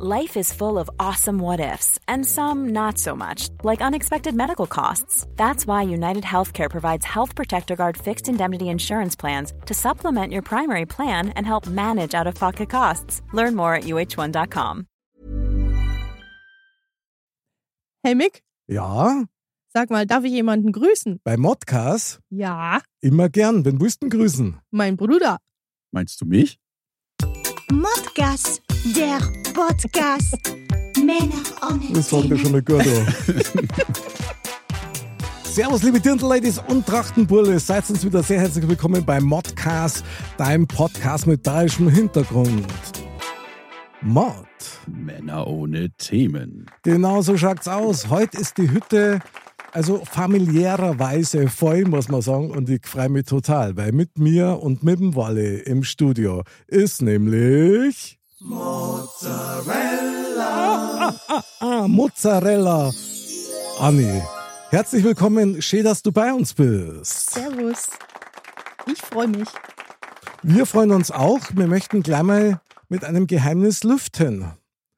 Life is full of awesome what ifs, and some not so much, like unexpected medical costs. That's why United Healthcare provides Health Protector Guard fixed indemnity insurance plans to supplement your primary plan and help manage out of pocket costs. Learn more at uh1.com. Hey Mick, Ja, sag mal, darf ich jemanden grüßen? bei Modcast Ja, immer gern. Wen willst du grüßen? mein Bruder. Meinst du mich? Modcast, der Podcast. Männer ohne Das fand ich schon mal gut. an. Servus, liebe Dirndl-Ladies und Trachtenbulle. Seid uns wieder sehr herzlich willkommen bei Modcast, deinem Podcast mit bayerischem Hintergrund. Mod. Männer ohne Themen. Genau so schaut's aus. Heute ist die Hütte also familiärerweise voll, muss man sagen. Und ich freue mich total, weil mit mir und mit dem Walle im Studio ist nämlich Mozzarella. Ah, ah, ah, Mozzarella. Anni, herzlich willkommen. Schön, dass du bei uns bist. Servus. Ich freue mich. Wir freuen uns auch. Wir möchten gleich mal mit einem Geheimnis lüften.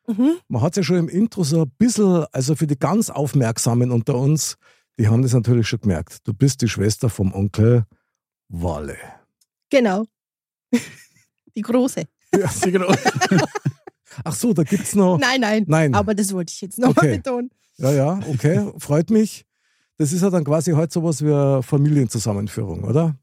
Mhm. Man hat ja schon im Intro so ein bisschen, also für die ganz Aufmerksamen unter uns, die haben das natürlich schon gemerkt. Du bist die Schwester vom Onkel Walle. Genau. Die große. Ja, genau. Ach so, da gibt's noch. Nein, nein. Nein. Aber das wollte ich jetzt nochmal Okay. betonen. Ja, ja, okay, freut mich. Das ist ja dann quasi heute sowas wie eine Familienzusammenführung, oder?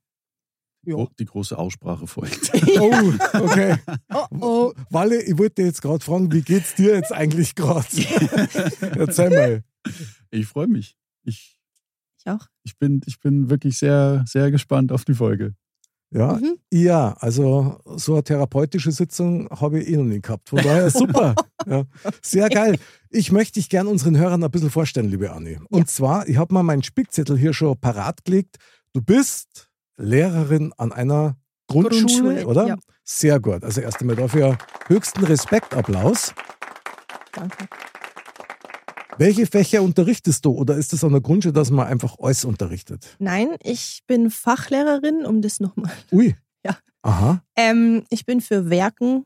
Oh, die große Aussprache folgt. Oh, okay. Oh, oh. Walle, ich wollte jetzt gerade fragen, wie geht's dir jetzt eigentlich gerade? Erzähl mal. Ich freue mich. Ich, Ich auch. ich, bin, ich bin wirklich sehr, sehr gespannt auf die Folge. Ja, Mhm. ja, also so eine therapeutische Sitzung habe ich eh noch nie gehabt. Von daher super. ja, sehr geil. Ich möchte dich gern unseren Hörern ein bisschen vorstellen, liebe Anni. Und zwar, ich habe mal meinen Spickzettel hier schon parat gelegt. Du bist Lehrerin an einer Grundschule, Grundschule, oder? ja. Sehr gut. Also erst einmal dafür höchsten Respektapplaus. Danke. Welche Fächer unterrichtest du? Oder ist es an der Grundschule, dass man einfach alles unterrichtet? Nein, ich bin Fachlehrerin, um das nochmal. Ui. Ja. Aha. Ähm, ich bin für Werken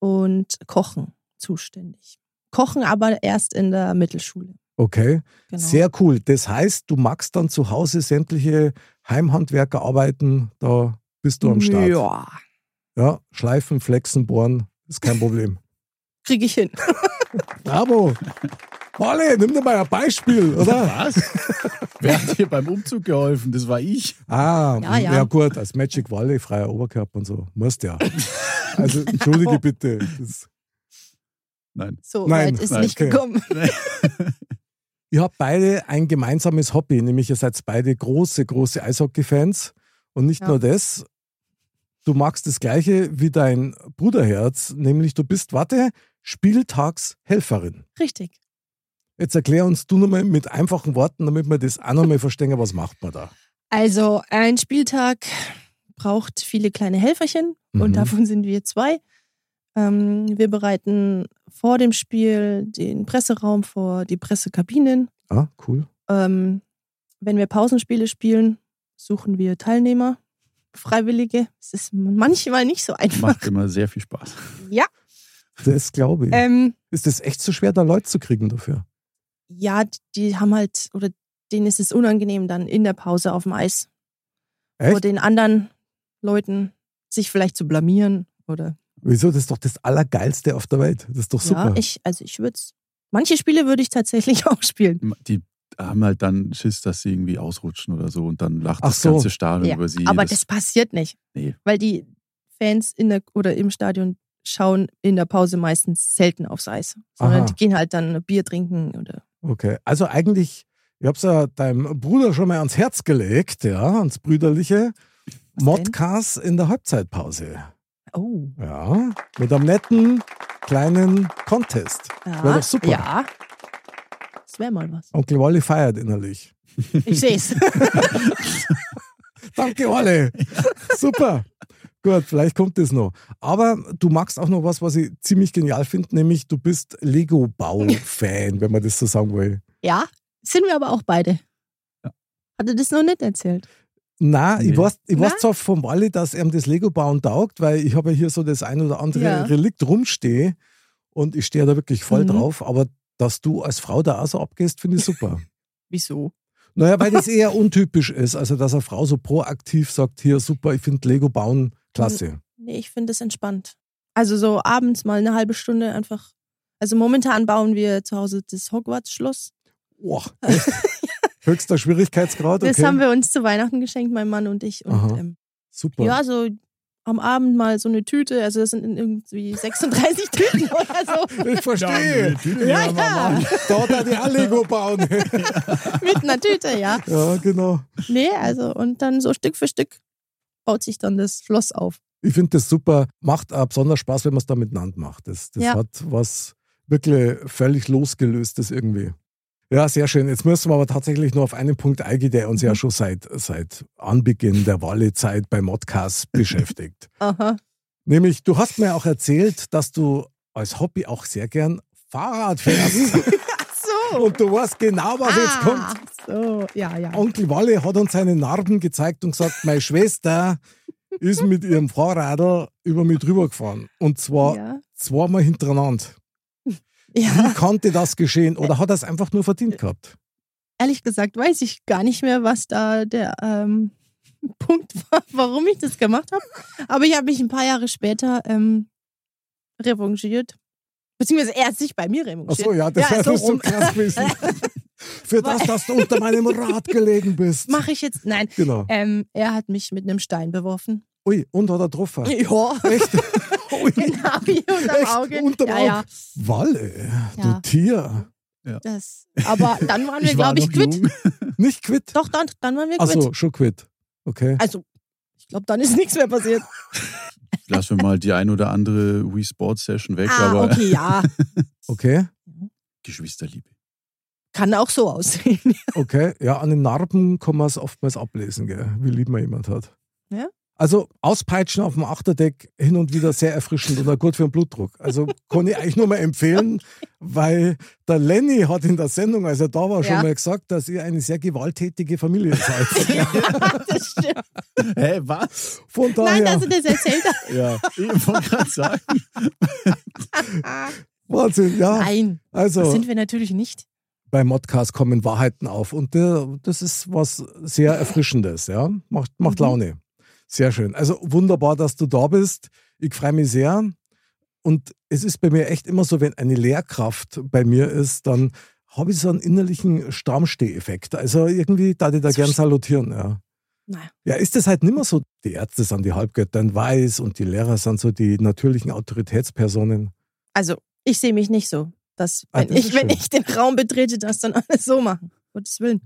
und Kochen zuständig. Kochen aber erst in der Mittelschule. Okay. Genau. Sehr cool. Das heißt, du magst dann zu Hause sämtliche Heimhandwerkerarbeiten, da bist du am Start. Ja, Ja, schleifen, flexen, bohren, ist kein Problem. kriege ich hin. Bravo! Walle, nimm dir mal ein Beispiel, oder? Was? Wer hat dir beim Umzug geholfen? Das war ich. Ah, Ja, ja, ja. gut, als Magic Walle, freier Oberkörper und so. Musst ja. Also, entschuldige bitte. Das, Nein. So Nein, weit ist nein, nicht okay. gekommen. ihr habt beide ein gemeinsames Hobby, nämlich ihr seid beide große, große Eishockey-Fans. Und nicht Ja. nur das, du magst das Gleiche wie dein Bruderherz, nämlich du bist, warte, Spieltagshelferin. Richtig. Jetzt erklär uns du nochmal mit einfachen Worten, damit wir das auch nochmal verstehen, was macht man da? Also ein Spieltag braucht viele kleine Helferchen Mhm. und davon sind wir zwei. Ähm, wir bereiten vor dem Spiel den Presseraum vor, die Pressekabinen. Ah, cool. Ähm, wenn wir Pausenspiele spielen, suchen wir Teilnehmer, Freiwillige. Es ist manchmal nicht so einfach. Macht immer sehr viel Spaß. Ja, Das glaube ich. ähm, ist es echt so schwer, da Leute zu kriegen dafür? ja, die haben halt, oder denen ist es unangenehm dann in der Pause auf dem Eis vor Echt? den anderen Leuten sich vielleicht zu blamieren oder Wieso? Das ist doch das Allergeilste auf der Welt. Das ist doch super. Ja, ich, also ich würde Manche Spiele würde ich tatsächlich auch spielen. Die haben halt dann Schiss, dass sie irgendwie ausrutschen oder so und dann lacht Ach das so. ganze Stadion Ja, über sie. aber das, passiert nicht. Nee. Weil die Fans in der oder im Stadion schauen in der Pause meistens selten aufs Eis. Sondern Aha. die gehen halt dann Bier trinken oder Okay, also eigentlich, ich habe es ja deinem Bruder schon mal ans Herz gelegt, ja, ans Brüderliche. Modcast in der Halbzeitpause. Oh. Ja, mit einem netten kleinen Contest. Ja, Wäre doch super. Ja. Das wäre mal was. Onkel Wally feiert innerlich. Ich sehe es. Danke, Olle. Super. Gut, vielleicht kommt das noch. Aber du magst auch noch was, was ich ziemlich genial finde, nämlich du bist Lego-Bau-Fan, wenn man das so sagen will. ja, sind wir aber auch beide. Ja. Hat er das noch nicht erzählt? Na, ich Nee. weiß, ich weiß zwar vom Wally, dass ihm das Lego-Bauen taugt, weil ich habe ja hier so das ein oder andere Ja. Relikt rumstehe. Und ich stehe da wirklich voll Mhm. drauf. Aber dass du als Frau da auch so abgehst, finde ich super. Wieso? naja, weil das eher untypisch ist. Also, dass eine Frau so proaktiv sagt, hier super, ich finde Lego bauen klasse. Nee, ich finde es entspannt. Also so abends mal eine halbe Stunde einfach. Also momentan bauen wir zu Hause das Hogwarts-Schloss. Boah? Höchster Schwierigkeitsgrad, okay. Das haben wir uns zu Weihnachten geschenkt, mein Mann und ich. Und ähm, super. ja, so am Abend mal so eine Tüte. Also das sind irgendwie 36 Tüten oder so. Ich verstehe. Ja, ja. Da hat er die Lego bauen. Mit einer Tüte, ja. ja, genau. Nee, also und dann so Stück für Stück baut sich dann das Schloss auf. Ich finde das super. Macht auch besonders Spaß, wenn man es da miteinander macht. Das, das Ja. hat was wirklich völlig losgelöstes irgendwie. Ja, sehr schön. Jetzt müssen wir aber tatsächlich nur auf einen Punkt eingehen, der uns Mhm. ja schon seit, seit Anbeginn der Wahlezeit bei Modcast beschäftigt. Aha. Nämlich, du hast mir auch erzählt, dass du als Hobby auch sehr gern Fahrrad fährst. Und du weißt genau, was jetzt kommt. Ah, so, ja, ja. Onkel Walle hat uns seine Narben gezeigt und gesagt, meine Schwester ist mit ihrem Fahrradl über mich drüber gefahren. Und zwar ja. zweimal hintereinander. Wie ja. konnte das geschehen? Oder hat er es einfach nur verdient gehabt? Ehrlich gesagt weiß ich gar nicht mehr, was da der ähm, Punkt war, warum ich das gemacht habe. Aber ich habe mich ein paar Jahre später ähm, revanchiert. Beziehungsweise er hat sich bei mir Ach revanchiert. so, ja, das Ja, wäre so so, krass gewesen. Für das, dass du unter meinem Rad gelegen bist. Mache ich jetzt? Nein. Genau. Ähm, er hat mich mit einem Stein beworfen. Ui, und hat er getroffen. Ja. Echt? Ui, Genau, hier unterm Echt? Auge. Unterm ja, Auge? ja. Walle, du Ja. Tier. Das. Aber dann waren wir, Ich glaube ich, noch quitt. Nicht quitt? Doch, dann, dann waren wir quitt. Achso, schon quitt. Okay. Also, ich glaube, dann ist nichts mehr passiert. Lassen wir mal die ein oder andere Wii Sports Session weg, ah, aber okay, ja. Okay. Geschwisterliebe. Kann auch so aussehen. Okay, ja, an den Narben kann man es oftmals ablesen, gell, wie lieb man jemand hat. Ja. Also auspeitschen auf dem Achterdeck hin und wieder sehr erfrischend und auch gut für den Blutdruck. Also kann ich eigentlich nur mal empfehlen, weil der Lenny hat in der Sendung, als er da war, schon Ja. mal gesagt, dass ihr eine sehr gewalttätige Familie seid. ja, das stimmt. Hä, was? Von Nein, daher, dass du das erzählt hast. Ja, ich wollte gerade sagen. Wahnsinn, ja. Nein, das Also sind wir natürlich nicht. bei Modcast kommen Wahrheiten auf und das ist was sehr Erfrischendes, ja. Macht, macht Mhm. Laune. Sehr schön. Also wunderbar, dass du da bist. Ich freue mich sehr. Und es ist bei mir echt immer so, wenn eine Lehrkraft bei mir ist, dann habe ich so einen innerlichen Stammsteh-Effekt. Also irgendwie da ich da So gern salutieren, ja. Naja. Ja, ist es halt nimmer so, die Ärzte sind die Halbgötter in Weiß und die Lehrer sind so die natürlichen Autoritätspersonen. Also, ich sehe mich nicht so, dass, Ah, wenn, das ist ich, wenn ich den Raum betrete, das dann alles so machen. Gottes Willen.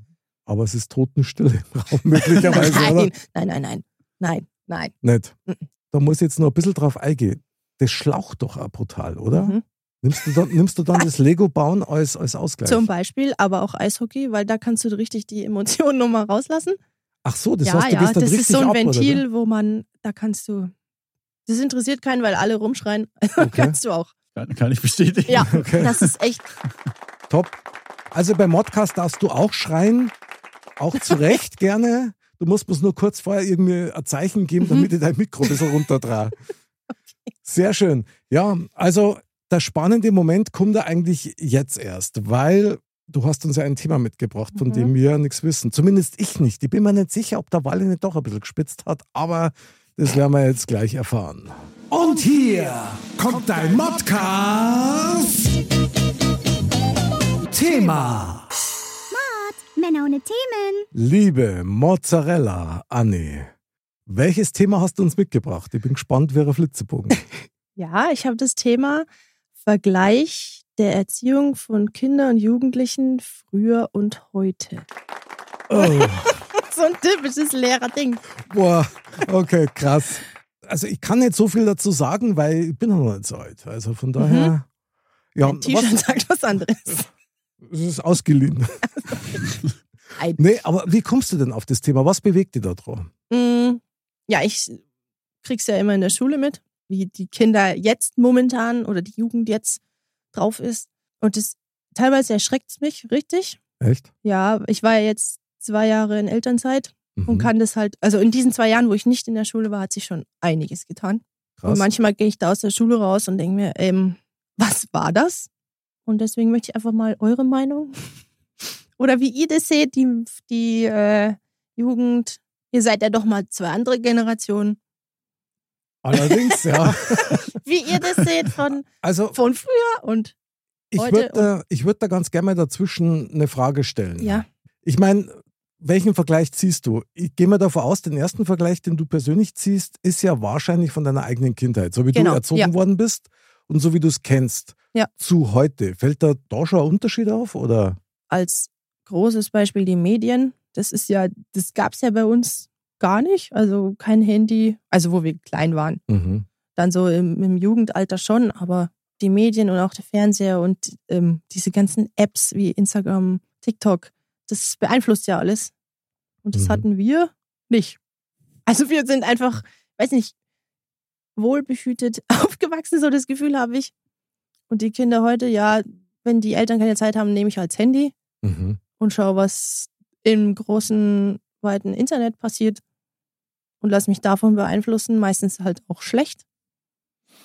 Aber es ist Totenstille im Raum möglicherweise, oder? Nein, nein, nein, nein. Nein, nein. Nicht. Mhm. Da muss ich jetzt noch ein bisschen drauf eingehen. Das schlaucht doch auch brutal, oder? Mhm. Nimmst, du dann, nimmst du dann das Lego-Bauen als, als Ausgleich? Zum Beispiel, aber auch Eishockey, weil da kannst du richtig die Emotionen nochmal rauslassen. Ach so, das ja, heißt, du ja, gehst dann das richtig ist so ein ab, Ventil, oder? wo man, da kannst du, das interessiert keinen, weil alle rumschreien. Okay. kannst du auch. Kann, kann ich bestätigen. Ja, Okay. das ist echt, Top. Also beim Modcast darfst du auch schreien, auch zu Recht gerne. Du musst uns nur kurz vorher irgendwie ein Zeichen geben, Mhm. damit ich dein Mikro ein bisschen runterdrehe. Sehr schön. Ja, also der spannende Moment kommt da eigentlich jetzt erst, weil du hast uns ja ein Thema mitgebracht, von Mhm. dem wir nichts wissen. Zumindest ich nicht. Ich bin mir nicht sicher, ob der Walle nicht doch ein bisschen gespitzt hat, aber das werden wir jetzt gleich erfahren. Und hier kommt dein Modcast. Männer ohne Themen. Liebe Mozzarella, Anne, welches Thema hast du uns mitgebracht? Ich bin gespannt, wer Flitzebogen. ja, ich habe das Thema Vergleich der Erziehung von Kindern und Jugendlichen früher und heute. Oh, So ein typisches Lehrerding. boah, okay, krass. Also ich kann nicht so viel dazu sagen, weil ich bin noch nicht so alt. Also von daher, ja, Ein T-Shirt was, sagt was anderes. Es ist ausgeliehen. Nee, aber wie kommst du denn auf das Thema? Was bewegt dich da dran? Mm, Ja, ich krieg's ja immer in der Schule mit, wie die Kinder jetzt momentan oder die Jugend jetzt drauf ist. Und das teilweise erschreckt mich richtig. Echt? Ja, ich war ja jetzt zwei Jahre in Elternzeit und Mhm, kann das halt, also in diesen zwei Jahren, wo ich nicht in der Schule war, hat sich schon einiges getan. krass. Und manchmal gehe ich da aus der Schule raus und denke mir, ähm, was war das? Und deswegen möchte ich einfach mal eure Meinung oder wie ihr das seht, die, die äh, Jugend. Ihr seid ja doch mal zwei andere Generationen. Allerdings, ja. Wie ihr das seht von, Also von früher und ich würde da, ich würd da ganz gerne mal dazwischen eine Frage stellen. ja. Ich meine, welchen Vergleich ziehst du? Ich gehe mal davon aus, den ersten Vergleich, den du persönlich ziehst, ist ja wahrscheinlich von deiner eigenen Kindheit, so wie Genau, du erzogen ja. worden bist und so wie du es kennst. Ja. Zu heute. Fällt da da schon ein Unterschied auf? Oder? als großes Beispiel die Medien. Das ist ja, das gab es ja bei uns gar nicht. Also kein Handy, also wo wir klein waren. Mhm. Dann so im, im Jugendalter schon, aber die Medien und auch der Fernseher und ähm, diese ganzen Apps wie Instagram, TikTok, das beeinflusst ja alles. Und das Mhm. hatten wir nicht. Also wir sind einfach, weiß nicht, wohlbehütet aufgewachsen, so das Gefühl habe ich. Und die Kinder heute, ja, wenn die Eltern keine Zeit haben, nehme ich halt das Handy Mhm. und schaue, was im großen, weiten Internet passiert und lass mich davon beeinflussen, meistens halt auch schlecht.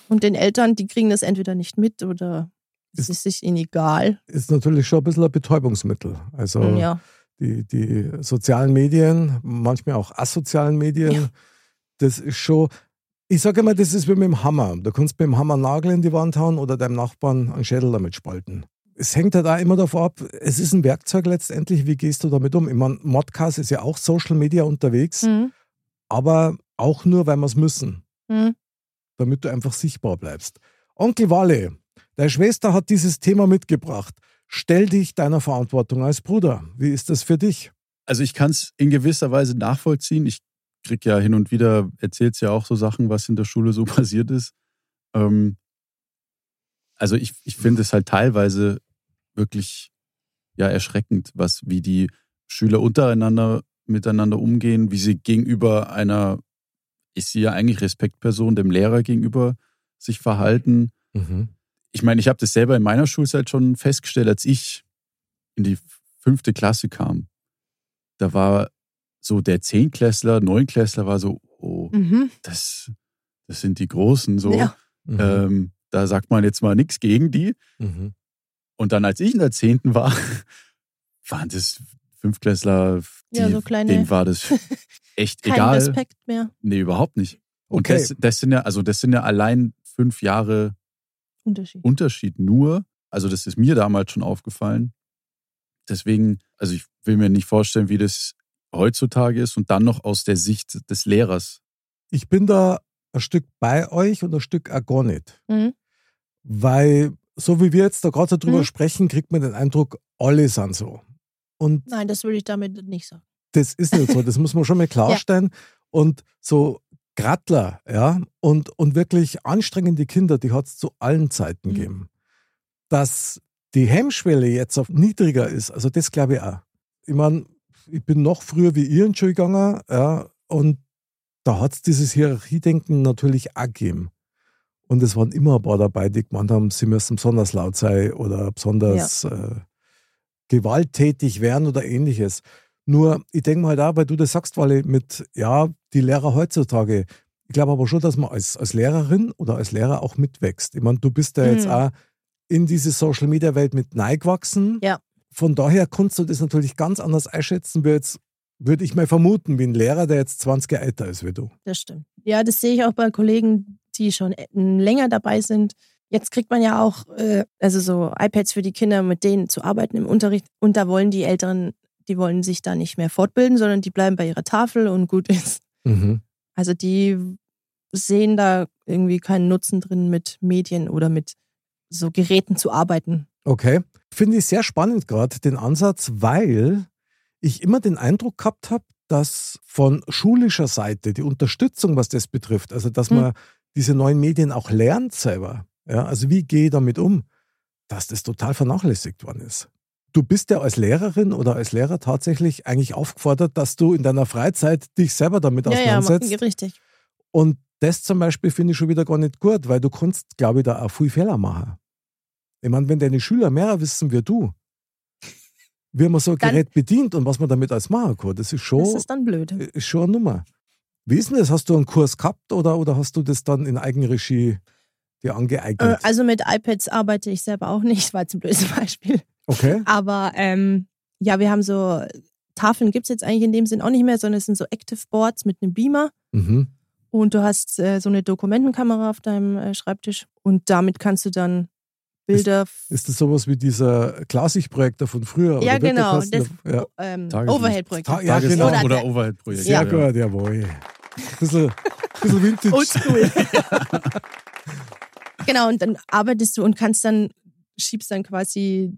Und den Eltern, die kriegen das entweder nicht mit oder es Ist- ist ihnen egal. Ist natürlich schon ein bisschen ein Betäubungsmittel. Also Ja. die, die sozialen Medien, manchmal auch asozialen Medien, Ja. das ist schon, ich sage immer, das ist wie mit dem Hammer. Du kannst mit dem Hammer Nagel in die Wand hauen oder deinem Nachbarn einen Schädel damit spalten. Es hängt halt auch immer davon ab, es ist ein Werkzeug letztendlich, wie gehst du damit um? Ich meine, Modcast ist ja auch Social Media unterwegs, Mhm. aber auch nur, weil wir es müssen, Mhm. damit du einfach sichtbar bleibst. Onkel Walle, deine Schwester hat dieses Thema mitgebracht. Stell dich deiner Verantwortung als Bruder. Wie ist das für dich? Also ich kann es in gewisser Weise nachvollziehen. Ich krieg ja hin und wieder, erzählst ja auch so Sachen, was in der Schule so passiert ist. Ähm, also ich, ich finde es halt teilweise wirklich ja erschreckend, was wie die Schüler untereinander miteinander umgehen, wie sie gegenüber einer, ist sie ja eigentlich Respektperson, dem Lehrer gegenüber sich verhalten. Mhm. Ich meine, ich habe das selber in meiner Schulzeit schon festgestellt, als ich in die fünfte Klasse kam. Da war so der Zehnklässler, Neunklässler war so, oh, Mhm. das, das sind die Großen, so. Ja. Mhm. Ähm, da sagt man jetzt mal nichts gegen die. Mhm. Und dann, als ich in der Zehnten war, waren das Fünftklässler, die, Ja, so kleine- denen war das echt Kein egal. Respekt mehr. Nee, überhaupt nicht. Und Okay. das, das sind ja, also das sind ja allein fünf Jahre Unterschied. Unterschied nur. Also das ist mir damals schon aufgefallen. Deswegen, also ich will mir nicht vorstellen, wie das heutzutage ist und dann noch aus der Sicht des Lehrers. Ich bin da ein Stück bei euch und ein Stück auch gar nicht. Mhm. Weil, so wie wir jetzt da gerade so drüber Mhm. sprechen, kriegt man den Eindruck, alle sind so. Und Nein, das würde ich damit nicht sagen. das ist nicht so, das muss man schon mal klarstellen. Und so Grattler, ja, und, und wirklich anstrengende Kinder, die hat es zu allen Zeiten Mhm. gegeben. Dass die Hemmschwelle jetzt auf niedriger ist, also das glaube ich auch. Ich meine, ich bin noch früher wie ihr in die Schule gegangen, ja, und da hat es dieses Hierarchiedenken natürlich auch gegeben. Und es waren immer ein paar dabei, die gemeint haben, sie müssen besonders laut sein oder besonders äh, gewalttätig werden oder ähnliches. Nur, ich denke mal halt auch, weil du das sagst, weil ich mit, ja, die Lehrer heutzutage, ich glaube aber schon, dass man als, als Lehrerin oder als Lehrer auch mitwächst. Ich meine, du bist ja jetzt Mhm. auch in diese Social Media Welt mit neigewachsen. Ja. Von daher kannst du das natürlich ganz anders einschätzen, wie jetzt, würde ich mal vermuten, wie ein Lehrer, der jetzt 20 Jahre älter ist wie du. Das stimmt. Ja, das sehe ich auch bei Kollegen, die schon e- länger dabei sind. Jetzt kriegt man ja auch äh, also so iPads für die Kinder, mit denen zu arbeiten im Unterricht. Und da wollen die Eltern, die wollen sich da nicht mehr fortbilden, sondern die bleiben bei ihrer Tafel und gut ist. Mhm. Also die sehen da irgendwie keinen Nutzen drin, mit Medien oder mit so Geräten zu arbeiten. Okay. Finde ich sehr spannend gerade den Ansatz, weil ich immer den Eindruck gehabt habe, dass von schulischer Seite die Unterstützung, was das betrifft, also dass Hm. man diese neuen Medien auch lernt selber, ja, also wie gehe ich damit um, dass das total vernachlässigt worden ist. Du bist ja als Lehrerin oder als Lehrer tatsächlich eigentlich aufgefordert, dass du in deiner Freizeit dich selber damit Ja, ja, auseinandersetzt. ma- richtig. Und das zum Beispiel finde ich schon wieder gar nicht gut, weil du kannst, glaube ich, da auch viel Fehler machen. Ich meine, wenn deine Schüler mehr wissen wie du, wie man so ein Dann- Gerät bedient und was man damit alles machen kann, das ist schon, Das ist dann blöd. ist schon eine Nummer. Wie ist denn das? Hast du einen Kurs gehabt oder, oder hast du das dann in Eigenregie dir angeeignet? Äh, also mit iPads arbeite ich selber auch nicht, war jetzt ein blödes Beispiel. okay. Aber ähm, ja, wir haben so Tafeln gibt es jetzt eigentlich in dem Sinn auch nicht mehr, sondern es sind so Active Boards mit einem Beamer. Mhm. Und du hast äh, so eine Dokumentenkamera auf deinem äh, Schreibtisch und damit kannst du dann Bilder. Ist das sowas wie dieser Klassik-Projektor von früher? ja, genau. Das ja. ähm. Overhead-Projektor. Ta- ja, genau. Oder- oder Overhead-Projekt. Sehr Ja. gut, jawohl. Bisschen, bisschen Vintage. Oldschool. genau, und dann arbeitest du und kannst dann, schiebst dann quasi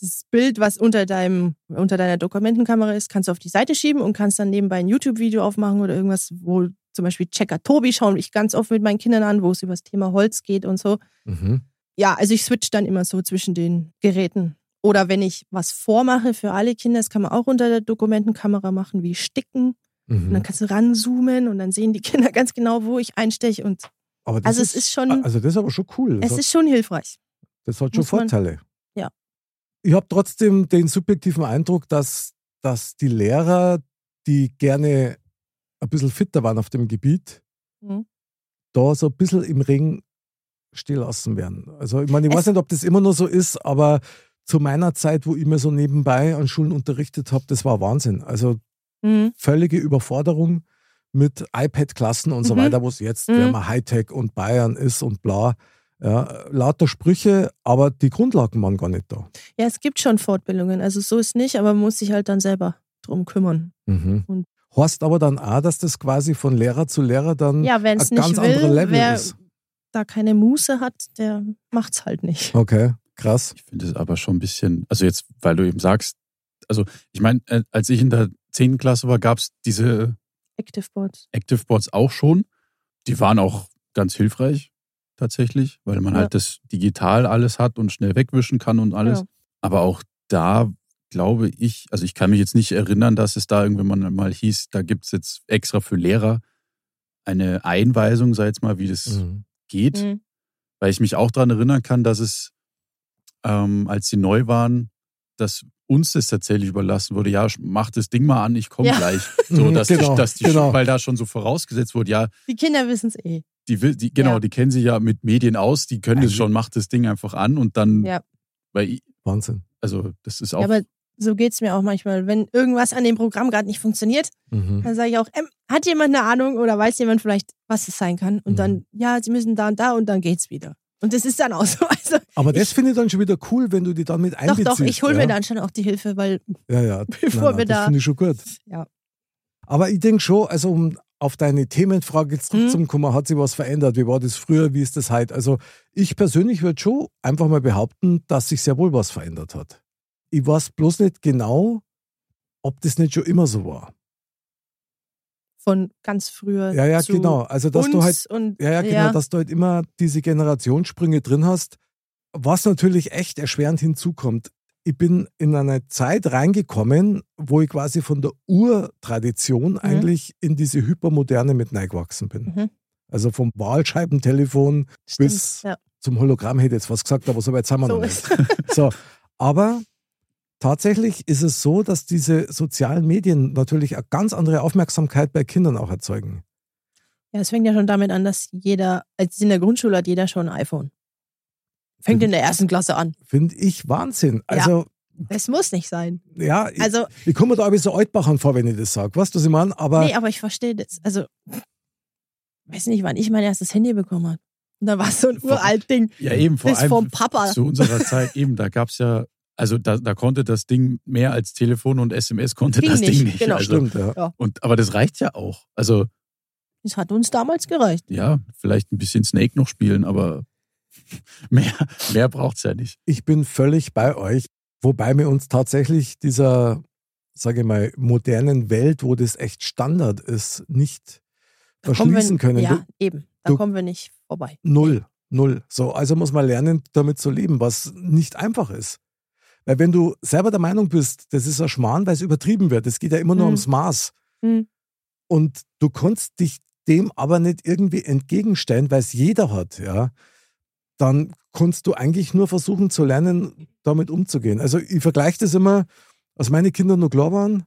das Bild, was unter deinem, unter deiner Dokumentenkamera ist, kannst du auf die Seite schieben und kannst dann nebenbei ein YouTube-Video aufmachen oder irgendwas, wo zum Beispiel Checker Tobi schauen ich ganz oft mit meinen Kindern an, wo es über das Thema Holz geht und so. Mhm. Ja, also ich switch dann immer so zwischen den Geräten. Oder wenn ich was vormache für alle Kinder, das kann man auch unter der Dokumentenkamera machen, wie Sticken. Und dann Mhm. kannst du ranzoomen und dann sehen die Kinder ganz genau, wo ich einsteche. Und Aber das also es ist schon, Also das ist aber schon cool. Das, es hat, ist schon hilfreich. das hat schon muss man- Vorteile. Ja. Ich habe trotzdem den subjektiven Eindruck, dass, dass die Lehrer, die gerne ein bisschen fitter waren auf dem Gebiet, Mhm. da so ein bisschen im Ring stehen lassen werden. Also ich meine, ich Es- weiß nicht, ob das immer nur so ist, aber zu meiner Zeit, wo ich mir so nebenbei an Schulen unterrichtet habe, das war Wahnsinn. Also Mhm. völlige Überforderung mit iPad-Klassen und so Mhm. weiter, wo es jetzt Mhm. mal Hightech und Bayern ist und bla. Ja, lauter Sprüche, aber die Grundlagen waren gar nicht da. Ja, es gibt schon Fortbildungen. Also so ist nicht, aber man muss sich halt dann selber drum kümmern. Mhm. Und- Horst aber dann auch, dass das quasi von Lehrer zu Lehrer dann Ja, ein ganz will, Level wer ist. Da keine Muße hat, der macht's halt nicht. Okay, krass. Ich finde es aber schon ein bisschen, also jetzt, weil du eben sagst, also ich meine, äh, als ich in der 10. Klasse war, gab es diese Active Boards. Active Boards auch schon. Die waren auch ganz hilfreich tatsächlich, weil man Ja. halt das digital alles hat und schnell wegwischen kann und alles. Ja. Aber auch da glaube ich, also ich kann mich jetzt nicht erinnern, dass es da irgendwann mal hieß, da gibt es jetzt extra für Lehrer eine Einweisung, sei jetzt mal, wie das Mhm. Geht. Mhm. Weil ich mich auch daran erinnern kann, dass es, ähm, als sie neu waren, dass uns das tatsächlich überlassen wurde, ja, mach das Ding mal an, ich komme Ja. gleich. So, dass genau, die, dass die genau. weil da schon so vorausgesetzt wurde, ja, Die Kinder wissen es eh. die will, die, genau, Ja. die kennen sich ja mit Medien aus, die können das Eigentlich- schon, macht das Ding einfach an und dann, Ja. weil, Wahnsinn. also das ist auch, Ja, aber so geht's mir auch manchmal. Wenn irgendwas an dem Programm gerade nicht funktioniert, Mhm. dann sage ich auch, ähm, hat jemand eine Ahnung oder weiß jemand vielleicht, was es sein kann? Und Mhm. dann, ja, sie müssen da und da und dann geht's wieder. Und das ist dann auch so. Also, Aber das finde ich dann schon wieder cool, wenn du die dann mit doch, einbeziehst. doch, ich hole ja. mir dann schon auch die Hilfe, weil Ja, ja. Bevor wir das da- finde ich schon gut. Ja. Aber ich denke schon, also um auf deine Themenfrage zurückzukommen, hat sich was verändert? Wie war das früher? Wie ist das heute? Also ich persönlich würde schon einfach mal behaupten, dass sich sehr wohl was verändert hat. Ich weiß bloß nicht genau, ob das nicht schon immer so war. von ganz früher Ja, ja, genau. Also dass du halt und Ja, ja, genau, dass du halt immer diese Generationssprünge drin hast. Was natürlich echt erschwerend hinzukommt. Ich bin in eine Zeit reingekommen, wo ich quasi von der Urtradition eigentlich in diese Hypermoderne mit reingewachsen bin. Mhm. Also vom Wahlscheibentelefon Stimmt, bis ja. zum Hologramm hätte ich jetzt was gesagt, aber so weit sind wir So noch nicht. So, aber tatsächlich ist es so, dass diese sozialen Medien natürlich eine ganz andere Aufmerksamkeit bei Kindern auch erzeugen. Ja, es fängt ja schon damit an, dass jeder, als in der Grundschule hat jeder schon ein iPhone. Fängt in der ersten Klasse an. Finde ich Wahnsinn. Also, Es muss nicht sein. ja, ich, Also, ich komme mir da aber so altbachern vor, wenn ich das sage. Weißt du, was ich meine? Aber nee, aber ich verstehe das. Also, weiß nicht, wann ich mein erstes Handy bekommen habe. Und da war es so ein uralt Ding. ja eben vor Das allem vom Papa. zu unserer Zeit eben, da gab es ja, also da, da konnte das Ding mehr als Telefon und SMS konnte Ging das nicht, Ding nicht. genau. Also, stimmt, ja. und, aber das reicht ja auch. Also Das hat uns damals gereicht. ja, vielleicht ein bisschen Snake noch spielen, aber mehr, mehr braucht es ja nicht. Ich bin völlig bei euch. Wobei wir uns tatsächlich dieser, sage ich mal, modernen Welt, wo das echt Standard ist, nicht Da kommen verschließen wir, können. Ja, Du, eben. Da du- kommen wir nicht vorbei. null, null. So, also muss man lernen, damit zu leben, was nicht einfach ist. Weil wenn du selber der Meinung bist, das ist ein Schmarrn, weil es übertrieben wird, es geht ja immer nur Hm. ums Maß. Hm. Und du kannst dich dem aber nicht irgendwie entgegenstellen, weil es jeder hat, ja, dann kannst du eigentlich nur versuchen zu lernen, damit umzugehen. Also ich vergleiche das immer, als meine Kinder noch klar waren,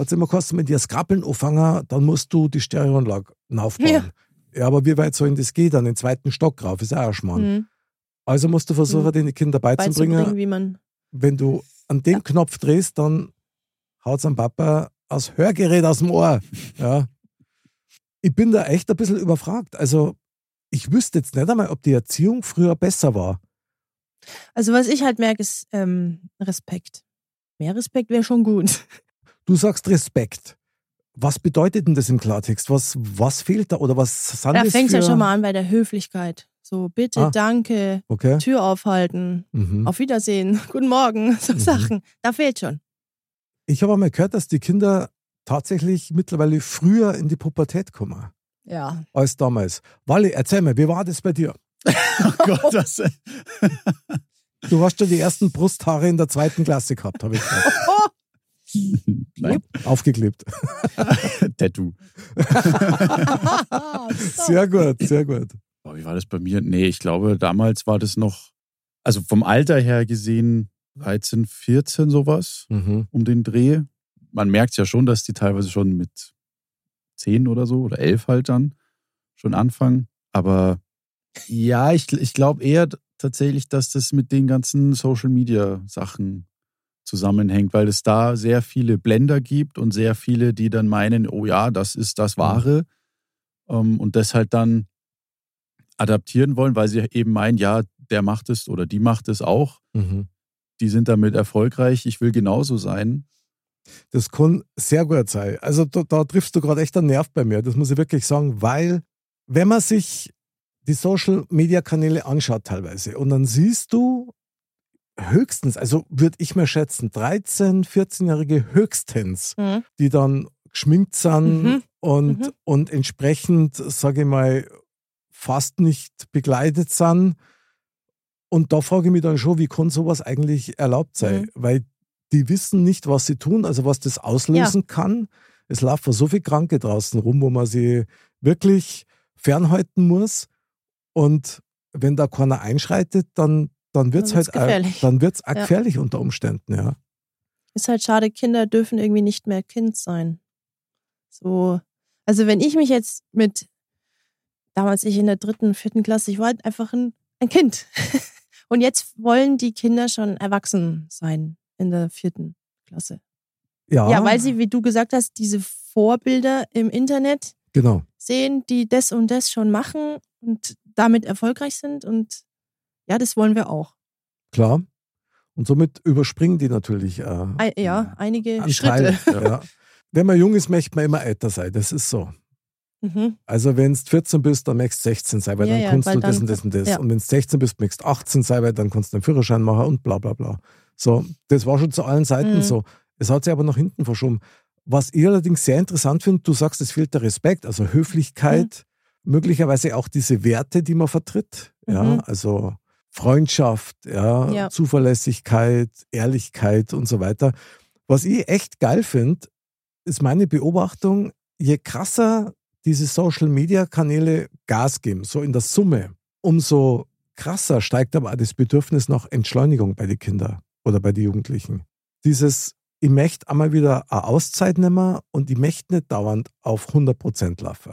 hat es immer gekostet, wenn die das Krabbeln anfangen, dann musst du die Stereoanlage aufbauen. Ja. Ja, aber wie weit soll denn das gehen? Dann den zweiten Stock rauf, ist auch ein Schmarrn. Mhm. Also musst du versuchen, Mhm. den Kindern beizubringen, Beizubringen, wie man. Wenn du an den Ja. Knopf drehst, dann haut's am Papa aus Hörgerät aus dem Ohr. Ja. Ich bin da echt ein bisschen überfragt. Also, ich wüsste jetzt nicht einmal, ob die Erziehung früher besser war. Also was ich halt merke, ist ähm, Respekt. Mehr Respekt wäre schon gut. Du sagst Respekt. Was bedeutet denn das im Klartext? Was, was fehlt da oder was sind Da fängt es ja schon mal an bei der Höflichkeit. So, bitte, Ah. danke, Okay. Tür aufhalten, Mhm. auf Wiedersehen, guten Morgen, so Mhm. Sachen. Da fehlt schon. Ich habe einmal gehört, dass die Kinder tatsächlich mittlerweile früher in die Pubertät kommen Ja. als damals. Wally, erzähl mir, wie war das bei dir? Oh Gott, das, Du hast ja die ersten Brusthaare in der zweiten Klasse gehabt, habe ich gehört. Nein, Aufgeklebt. Tattoo. Sehr gut, sehr gut. Boah, wie war das bei mir? Nee, ich glaube, damals war das noch, also vom Alter her gesehen, 13, 14 sowas Mhm. um den Dreh. Man merkt ja schon, dass die teilweise schon mit 10 oder so oder 11 halt dann schon anfangen. Aber ja, ich, ich glaube eher tatsächlich, dass das mit den ganzen Social Media Sachen zusammenhängt, weil es da sehr viele Blender gibt und sehr viele, die dann meinen, oh ja, das ist das Wahre ähm, und das halt dann adaptieren wollen, weil sie eben meinen, ja, der macht es oder die macht es auch, Mhm. die sind damit erfolgreich, ich will genauso sein. Das kann sehr gut sein. Also da, da triffst du gerade echt einen Nerv bei mir. Das muss ich wirklich sagen, weil wenn man sich die Social-Media-Kanäle anschaut teilweise und dann siehst du höchstens, also würde ich mir schätzen, 13-, 14-Jährige höchstens, Mhm. die dann geschminkt sind Mhm. und, Mhm. und entsprechend, sage ich mal, fast nicht begleitet sind. Und da frage ich mich dann schon, wie kann sowas eigentlich erlaubt sein? Mhm. Weil die wissen nicht, was sie tun, also was das auslösen kann. Es laufen so viele Kranke draußen rum, wo man sie wirklich fernhalten muss. Und wenn da keiner einschreitet, dann, dann wird es halt wird's auch- gefährlich. dann wird's auch Ja. gefährlich unter Umständen, ja. Ist halt schade, Kinder dürfen irgendwie nicht mehr Kind sein. So, also wenn ich mich jetzt mit, damals ich in der dritten, vierten Klasse, ich war halt einfach ein, ein Kind. Und jetzt wollen die Kinder schon erwachsen sein in der vierten Klasse. Ja, Ja, weil sie, wie du gesagt hast, diese Vorbilder im Internet Genau. sehen, die das und das schon machen und damit erfolgreich sind. Und ja, das wollen wir auch. Klar. Und somit überspringen die natürlich äh, ja, einige einen Schritte. Ja. Wenn man jung ist, möchte man immer älter sein. Das ist so. Mhm. Also wenn du 14 bist, dann möchtest du 16 sein, weil Ja, dann ja, kannst weil du das und das und das. ja. Und wenn du 16 bist, möchtest du 18 sein, weil dann kannst du einen Führerschein machen und bla bla bla. So, das war schon zu allen Seiten Mhm. so. Es hat sich aber nach hinten verschoben. Was ich allerdings sehr interessant finde, du sagst, es fehlt der Respekt, also Höflichkeit, möglicherweise auch diese Werte, die man vertritt. Ja, Mhm. also Freundschaft, ja, Ja. Zuverlässigkeit, Ehrlichkeit und so weiter. Was ich echt geil finde, ist meine Beobachtung, je krasser diese Social-Media-Kanäle Gas geben, so in der Summe, umso krasser steigt aber auch das Bedürfnis nach Entschleunigung bei den Kindern oder bei den Jugendlichen. Dieses, ich möchte einmal wieder eine Auszeit nehmen und ich möchte nicht dauernd auf 100% laufen.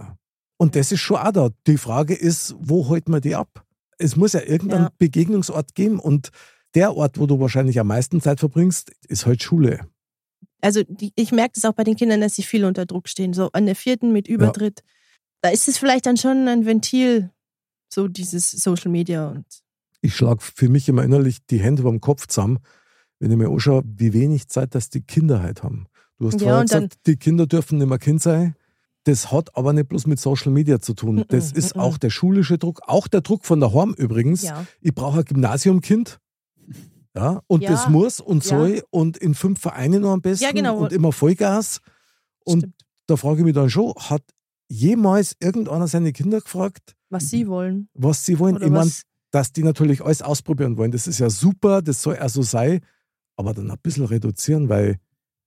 Und das ist schon auch da. Die Frage ist, wo holt man die ab? Es muss ja irgendeinen Ja. Begegnungsort geben und der Ort, wo du wahrscheinlich am meisten Zeit verbringst, ist halt Schule. Also die, ich merke es auch bei den Kindern, dass sie viel unter Druck stehen. So an der vierten mit Übertritt. Da ist es vielleicht dann schon ein Ventil, so dieses Social Media und ich schlage für mich immer innerlich die Hände beim Kopf zusammen, wenn ich mir anschaue, wie wenig Zeit das die Kinder halt haben. Du hast Ja, vorher gesagt, die Kinder dürfen nicht mehr Kind sein. Das hat aber nicht bloß mit Social Media zu tun. Das ist auch der schulische Druck, auch der Druck von daheim übrigens. ja. Ich brauche ein Gymnasiumkind. Ja, und Ja, das muss und ja. soll und in fünf Vereinen noch am besten Ja, genau. und immer Vollgas. Und Stimmt. da frage ich mich dann schon, hat jemals irgendeiner seine Kinder gefragt, Was sie wollen. was sie wollen? Oder ich meine, dass die natürlich alles ausprobieren wollen. Das ist ja super, das soll auch so sein, aber dann ein bisschen reduzieren, weil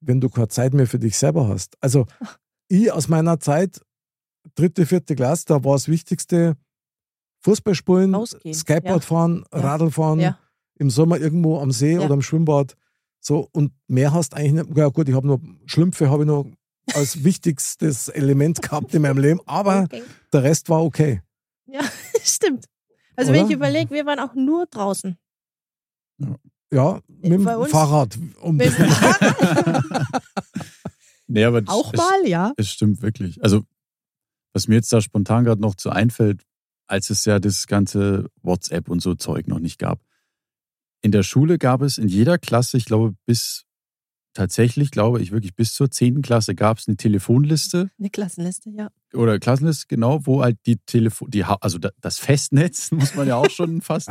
wenn du keine Zeit mehr für dich selber hast. Also ich aus meiner Zeit, dritte, vierte Klasse, da war das Wichtigste Fußball spielen, Rausgehen, Skateboard ja. fahren, Ja. Radl fahren, Ja. Im Sommer irgendwo am See Ja. oder am Schwimmbad. So, und mehr hast eigentlich nicht. Ja gut, ich habe noch Schlümpfe, habe ich noch als wichtigstes Element gehabt in meinem Leben, aber Okay. der Rest war okay. Ja, stimmt. Also wenn Oder? ich überlege, wir waren auch nur draußen. Ja, mit dem Fahrrad. Um Mit dem Fahrrad Nee, aber das, auch es, mal, ja. Es stimmt wirklich. Also, was mir jetzt da spontan gerade noch zu einfällt, als es ja das ganze WhatsApp und so Zeug noch nicht gab. In der Schule gab es in jeder Klasse, ich glaube, bis tatsächlich, glaube ich, wirklich bis zur 10. Klasse gab es eine Telefonliste Eine Klassenliste, ja. oder Klassenliste, genau, wo halt die Telefon, die, also da- das Festnetz, muss man ja auch schon fast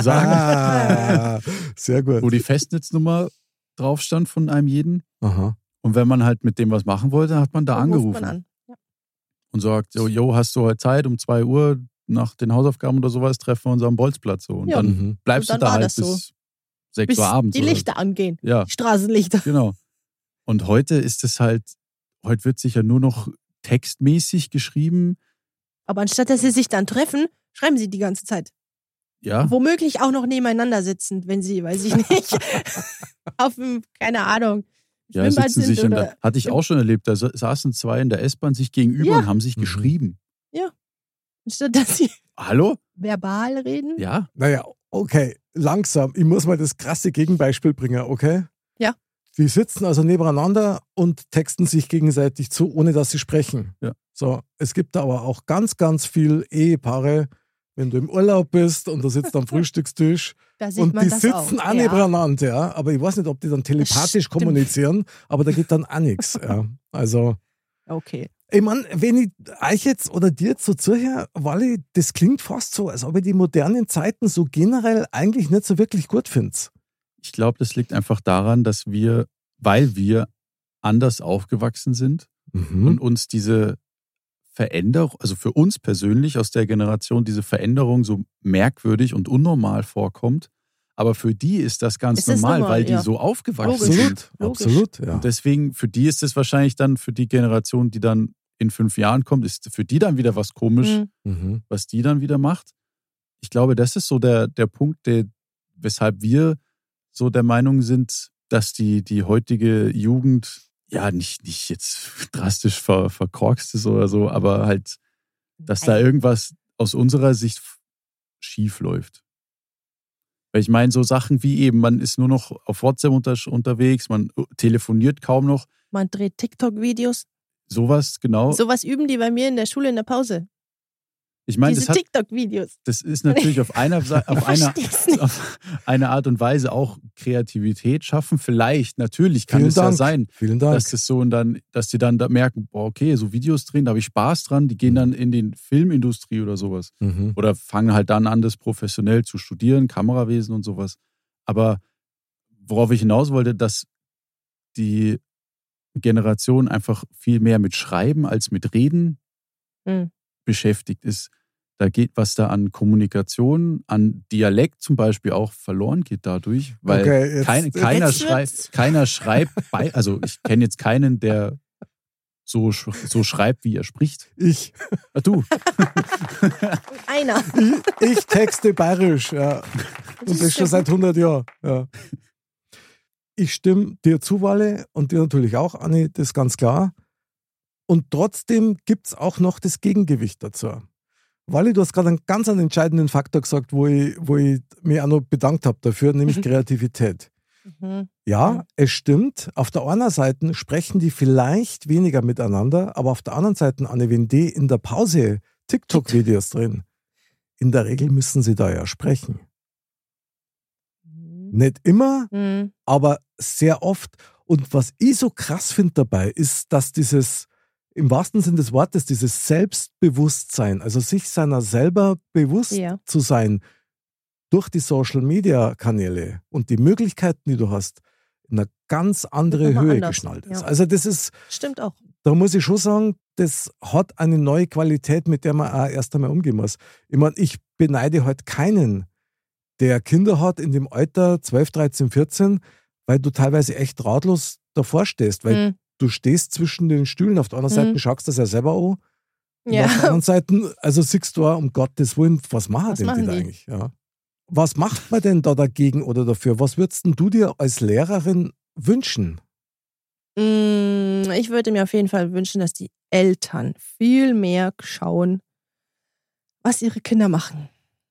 sagen, Ah, sehr gut. wo die Festnetznummer drauf stand von einem jeden. Aha. Und wenn man halt mit dem was machen wollte, hat man da ruft angerufen. Man an. Ja. und sagt, so, yo, hast du heute Zeit um 2 Uhr nach den Hausaufgaben oder sowas, treffen wir uns am Bolzplatz so. Und Ja. dann Mhm. bleibst Und dann du da halt das so. 6 Bis Uhr abends. die oder- Lichter angehen. Ja, Die Straßenlichter. genau. Und heute ist es halt, heute wird sich ja nur noch textmäßig geschrieben. Aber anstatt dass sie sich dann treffen, schreiben sie die ganze Zeit. Ja, Womöglich auch noch nebeneinander sitzen, wenn sie, weiß ich nicht, auf dem, keine Ahnung, ja sitzen sind sich in oder der, hatte ich auch schon erlebt, da sa- saßen zwei in der S-Bahn sich gegenüber Ja. und haben sich Mhm. geschrieben. anstatt dass sie Hallo? verbal reden. Ja, Naja, okay, langsam. Ich muss mal das krasse Gegenbeispiel bringen, okay? Ja. Die sitzen also nebeneinander und texten sich gegenseitig zu, ohne dass sie sprechen. Ja. So, es gibt aber auch ganz, ganz viel Ehepaare, wenn du im Urlaub bist und du sitzt am Frühstückstisch Da sieht und man die das sitzen auch. auch nebeneinander, ja. Aber ich weiß nicht, ob die dann telepathisch kommunizieren, aber da geht dann auch nichts. Ja. Also. Okay. Ich meine, wenn ich euch jetzt oder dir jetzt so zuhöre, Wally, das klingt fast so, als ob ich die modernen Zeiten so generell eigentlich nicht so wirklich gut finde. ich glaube, das liegt einfach daran, dass wir, weil wir anders aufgewachsen sind, Mhm. und uns diese Veränderung, also für uns persönlich aus der Generation, diese Veränderung so merkwürdig und unnormal vorkommt. Aber für die ist das ganz ist normal, normal, weil die ja. so aufgewachsen Logisch. sind. Absolut, Logisch. absolut, ja. Und deswegen, für die ist es wahrscheinlich dann, für die Generation, die dann in fünf Jahren kommt, ist für die dann wieder was komisch, Hm. Mhm. was die dann wieder macht. Ich glaube, das ist so der, der Punkt, der, weshalb wir so der Meinung sind, dass die, die heutige Jugend ja nicht, nicht jetzt drastisch ver, verkorkst ist oder so, aber halt, dass da irgendwas aus unserer Sicht schief läuft. Weil ich meine, so Sachen wie eben, man ist nur noch auf WhatsApp unter, unterwegs, man äh, telefoniert kaum noch, Man dreht TikTok-Videos. sowas, genau. Sowas üben die bei mir in der Schule in der Pause. Ich meine, Diese das, TikTok-Videos. das ist natürlich auf einer, auf einer, auf eine Art und Weise auch Kreativität schaffen. Vielleicht, natürlich kann Vielen es ja Dank. sein, Vielen Dank. dass es so und dann, dass die dann da merken, boah, okay, so Videos drehen, da habe ich Spaß dran, die gehen dann in den Filmindustrie oder sowas. Mhm. Oder fangen halt dann an, das professionell zu studieren, Kamerawesen und sowas. Aber worauf ich hinaus wollte, dass die Generation einfach viel mehr mit Schreiben als mit Reden Hm. Beschäftigt ist. Da geht was da an Kommunikation, an Dialekt zum Beispiel auch verloren geht dadurch, weil Okay, jetzt- kein, keiner, jetzt schrei wird's- keiner schreibt bei, also ich kenne jetzt keinen, der so, so schreibt, wie er spricht. Ich, Ah, du, Einer. ich, ich texte bayerisch, ja. Und das ist schon seit 100 Jahren. Ja. Ich stimme dir zu, Walle, und dir natürlich auch, Anni, das ist ganz klar. Und trotzdem gibt es auch noch das Gegengewicht dazu. Walle, du hast gerade einen ganz einen entscheidenden Faktor gesagt, wo ich, wo ich mich auch noch bedankt habe dafür, nämlich Mhm. Kreativität. Mhm. Ja, Ja. es stimmt. Auf der einen Seite sprechen die vielleicht weniger miteinander, aber auf der anderen Seite, Anne, wenn die in der Pause TikTok-Videos drin, in der Regel müssen sie da ja sprechen. Nicht immer, Mhm. aber sehr oft. Und was ich so krass finde dabei, ist, dass dieses, im wahrsten Sinne des Wortes, dieses Selbstbewusstsein, also sich seiner selber bewusst Ja. zu sein, durch die Social-Media-Kanäle und die Möglichkeiten, die du hast, in eine ganz andere Höhe anders, geschnallt ist. ja. Also das ist, Stimmt auch. da muss ich schon sagen, das hat eine neue Qualität, mit der man auch erst einmal umgehen muss. Ich meine, ich beneide halt keinen, der Kinder hat in dem Alter 12, 13, 14, weil du teilweise echt ratlos davor stehst, weil Mhm. Du stehst zwischen den Stühlen. Auf der anderen Seite Mhm. schaust du das ja selber an. Und auf der Ja. anderen Seite, also siehst du auch, um Gottes Willen, was machen Was denn machen die da die? eigentlich? Ja. Was macht man denn da dagegen oder dafür? Was würdest du dir als Lehrerin wünschen? Mm, Ich würde mir auf jeden Fall wünschen, dass die Eltern viel mehr schauen, was ihre Kinder machen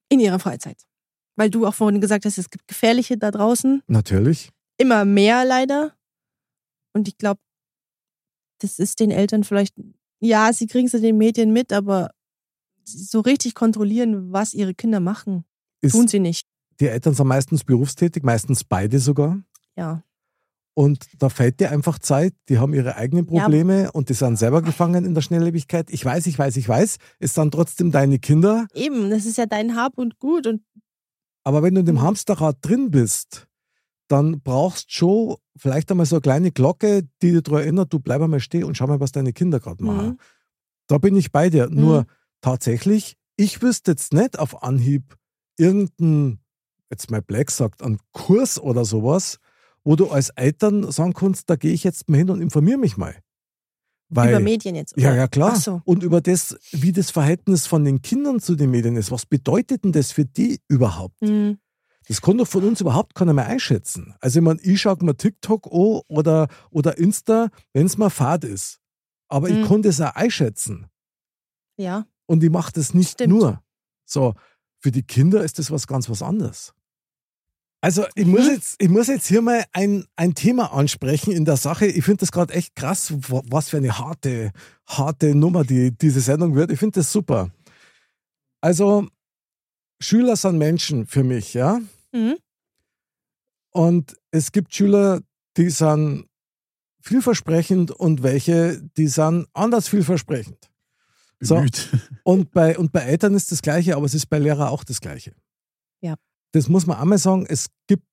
in ihrer Freizeit. Weil du auch vorhin gesagt hast, es gibt Gefährliche da draußen. Natürlich. Immer mehr leider. Und ich glaube, das ist den Eltern vielleicht, ja, sie kriegen es in den Medien mit, aber so richtig kontrollieren, was ihre Kinder machen, Ist, tun sie nicht. Die Eltern sind meistens berufstätig, meistens beide sogar. Ja. Und da fällt dir einfach Zeit, die haben ihre eigenen Ja. Probleme und die sind selber gefangen in der Schnelllebigkeit. Ich weiß, ich weiß, ich weiß, es sind trotzdem deine Kinder. Eben, das ist ja dein Hab und Gut und Aber wenn du in dem Mhm. Hamsterrad drin bist, dann brauchst schon vielleicht einmal so eine kleine Glocke, die dir daran erinnert, du bleib einmal stehen und schau mal, was deine Kinder gerade machen. Mhm. Da bin ich bei dir. Nur Mhm. tatsächlich, ich wüsste jetzt nicht auf Anhieb irgendeinen, jetzt mal Black sagt, einen Kurs oder sowas, wo du als Eltern sagen kannst, da gehe ich jetzt mal hin und informiere mich mal. Weil, über Medien jetzt. ja, oder? ja, klar. Ach so. Und über das, wie das Verhältnis von den Kindern zu den Medien ist. Was bedeutet denn das für die überhaupt? Mhm. Das kann doch von uns überhaupt keiner mehr einschätzen. Also ich meine, ich schaue mir TikTok an oder, oder Insta, wenn es mir fad ist. Aber ich Mhm. kann das auch einschätzen. Ja. Und ich mache das nicht Stimmt. nur. So, für die Kinder ist das was ganz was anderes. Also ich muss, Mhm. jetzt, ich muss jetzt hier mal ein, ein Thema ansprechen in der Sache. Ich finde das gerade echt krass, wa- was für eine harte, harte Nummer die, diese Sendung wird. Ich finde das super. Also Schüler sind Menschen für mich, ja. Mhm. Und es gibt Schüler, die sind vielversprechend und welche, die sind anders vielversprechend. So. Und bei, und bei Eltern ist das Gleiche, aber es ist bei Lehrern auch das Gleiche. Ja. Das muss man einmal sagen, es gibt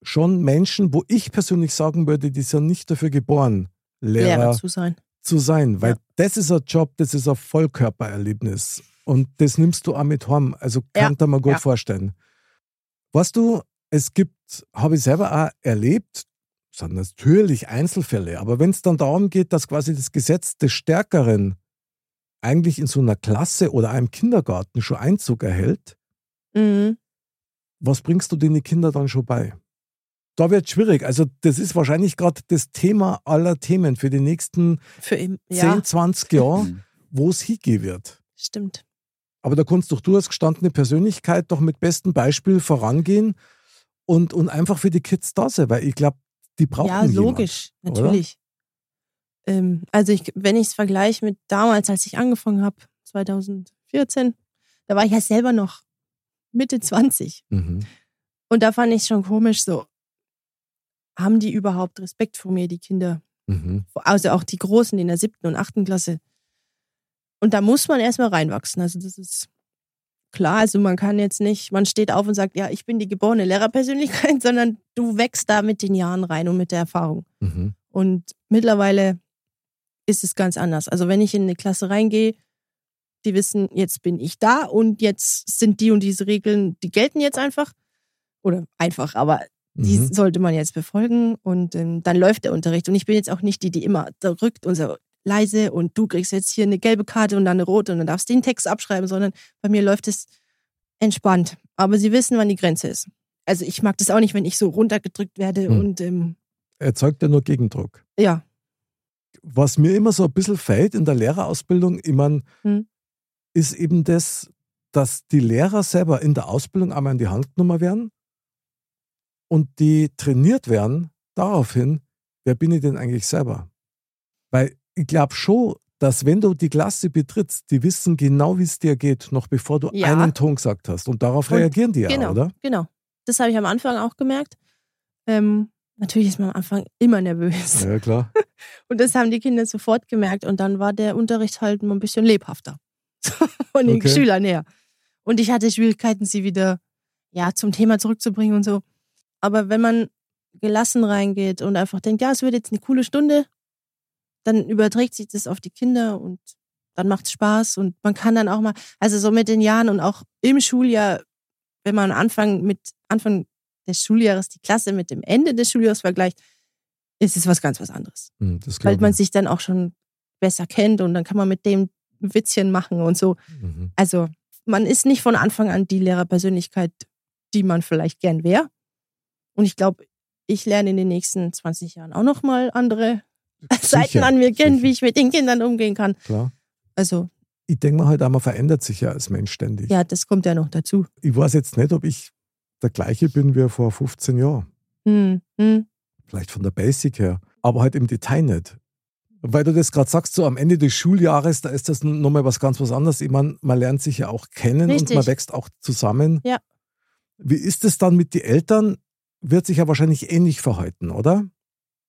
schon Menschen, wo ich persönlich sagen würde, die sind nicht dafür geboren, Lehrer, Lehrer zu sein. zu sein, weil Ja. das ist ein Job, das ist ein Vollkörpererlebnis. Und das nimmst du auch mit heim. Also Ja, kann man gut ja. vorstellen. Weißt du, es gibt, habe ich selber auch erlebt, sind natürlich Einzelfälle, aber wenn es dann darum geht, dass quasi das Gesetz des Stärkeren eigentlich in so einer Klasse oder einem Kindergarten schon Einzug erhält, Mhm. was bringst du den Kindern dann schon bei? Da wird schwierig. Also, das ist wahrscheinlich gerade das Thema aller Themen für die nächsten Für ihn. 10, Ja, 20 Jahre, Mhm. wo es hingehen wird. stimmt. Aber da kannst doch du als gestandene Persönlichkeit doch mit bestem Beispiel vorangehen und, und einfach für die Kids da sein, weil ich glaube, die brauchen ja, logisch, jemand, natürlich. Ähm, also ich, wenn ich es vergleiche mit damals, als ich angefangen habe, 2014, da war ich ja selber noch Mitte 20. Mhm. Und da fand ich schon komisch so, haben die überhaupt Respekt vor mir, die Kinder? Mhm. Also auch die Großen in der siebten und achten Klasse. Und da muss man erstmal reinwachsen. Also das ist klar. Also man kann jetzt nicht, man steht auf und sagt, ja, ich bin die geborene Lehrerpersönlichkeit, sondern du wächst da mit den Jahren rein und mit der Erfahrung. Mhm. Und mittlerweile ist es ganz anders. Also wenn ich in eine Klasse reingehe, die wissen, jetzt bin ich da und jetzt sind die und diese Regeln, die gelten jetzt einfach. Oder einfach, aber die Mhm. sollte man jetzt befolgen und ähm, dann läuft der Unterricht. Und ich bin jetzt auch nicht die, die immer da rückt und so leise und du kriegst jetzt hier eine gelbe Karte und dann eine rote und dann darfst du den Text abschreiben, sondern bei mir läuft es entspannt. Aber sie wissen, wann die Grenze ist. Also ich mag das auch nicht, wenn ich so runtergedrückt werde Hm. und ähm, Erzeugt ja nur Gegendruck. ja, Was mir immer so ein bisschen fällt in der Lehrerausbildung, ich mein, Mhm. ist eben das, dass die Lehrer selber in der Ausbildung einmal in die Hand genommen werden und die trainiert werden daraufhin, wer bin ich denn eigentlich selber? Weil ich glaube schon, dass wenn du die Klasse betrittst, die wissen genau, wie es dir geht, noch bevor du Ja. einen Ton gesagt hast. Und darauf Und- reagieren die ja, genau, oder? genau. Das habe ich am Anfang auch gemerkt. Ähm, natürlich ist man am Anfang immer nervös. Ja, klar. Und das haben die Kinder sofort gemerkt. Und dann war der Unterricht halt mal ein bisschen lebhafter. Von den Okay. Schülern her. Und ich hatte Schwierigkeiten, sie wieder ja, zum Thema zurückzubringen und so. Aber wenn man gelassen reingeht und einfach denkt, ja, es wird jetzt eine coole Stunde, dann überträgt sich das auf die Kinder und dann macht es Spaß und man kann dann auch mal, also so mit den Jahren und auch im Schuljahr, wenn man Anfang mit Anfang des Schuljahres die Klasse mit dem Ende des Schuljahres vergleicht, ist es was ganz was anderes. Hm, Weil man ich. sich dann auch schon besser kennt und dann kann man mit dem Witzchen machen und so. Mhm. Also man ist nicht von Anfang an die Lehrerpersönlichkeit, die man vielleicht gern wäre. Und ich glaube, ich lerne in den nächsten 20 Jahren auch nochmal andere Seiten an mir kennt, wie ich mit den Kindern umgehen kann. Klar. Also, Ich denke mal halt auch, man verändert sich ja als Mensch ständig. ja, das kommt ja noch dazu. Ich weiß jetzt nicht, ob ich der gleiche bin wie vor 15 Jahren. Hm, hm. Vielleicht von der Basic her, aber halt im Detail nicht. Weil du das gerade sagst, so am Ende des Schuljahres, da ist das nochmal was ganz was anderes. Ich meine, man lernt sich ja auch kennen Richtig. und man wächst auch zusammen. Ja. Wie ist es dann mit den Eltern? Wird sich ja wahrscheinlich ähnlich verhalten, oder?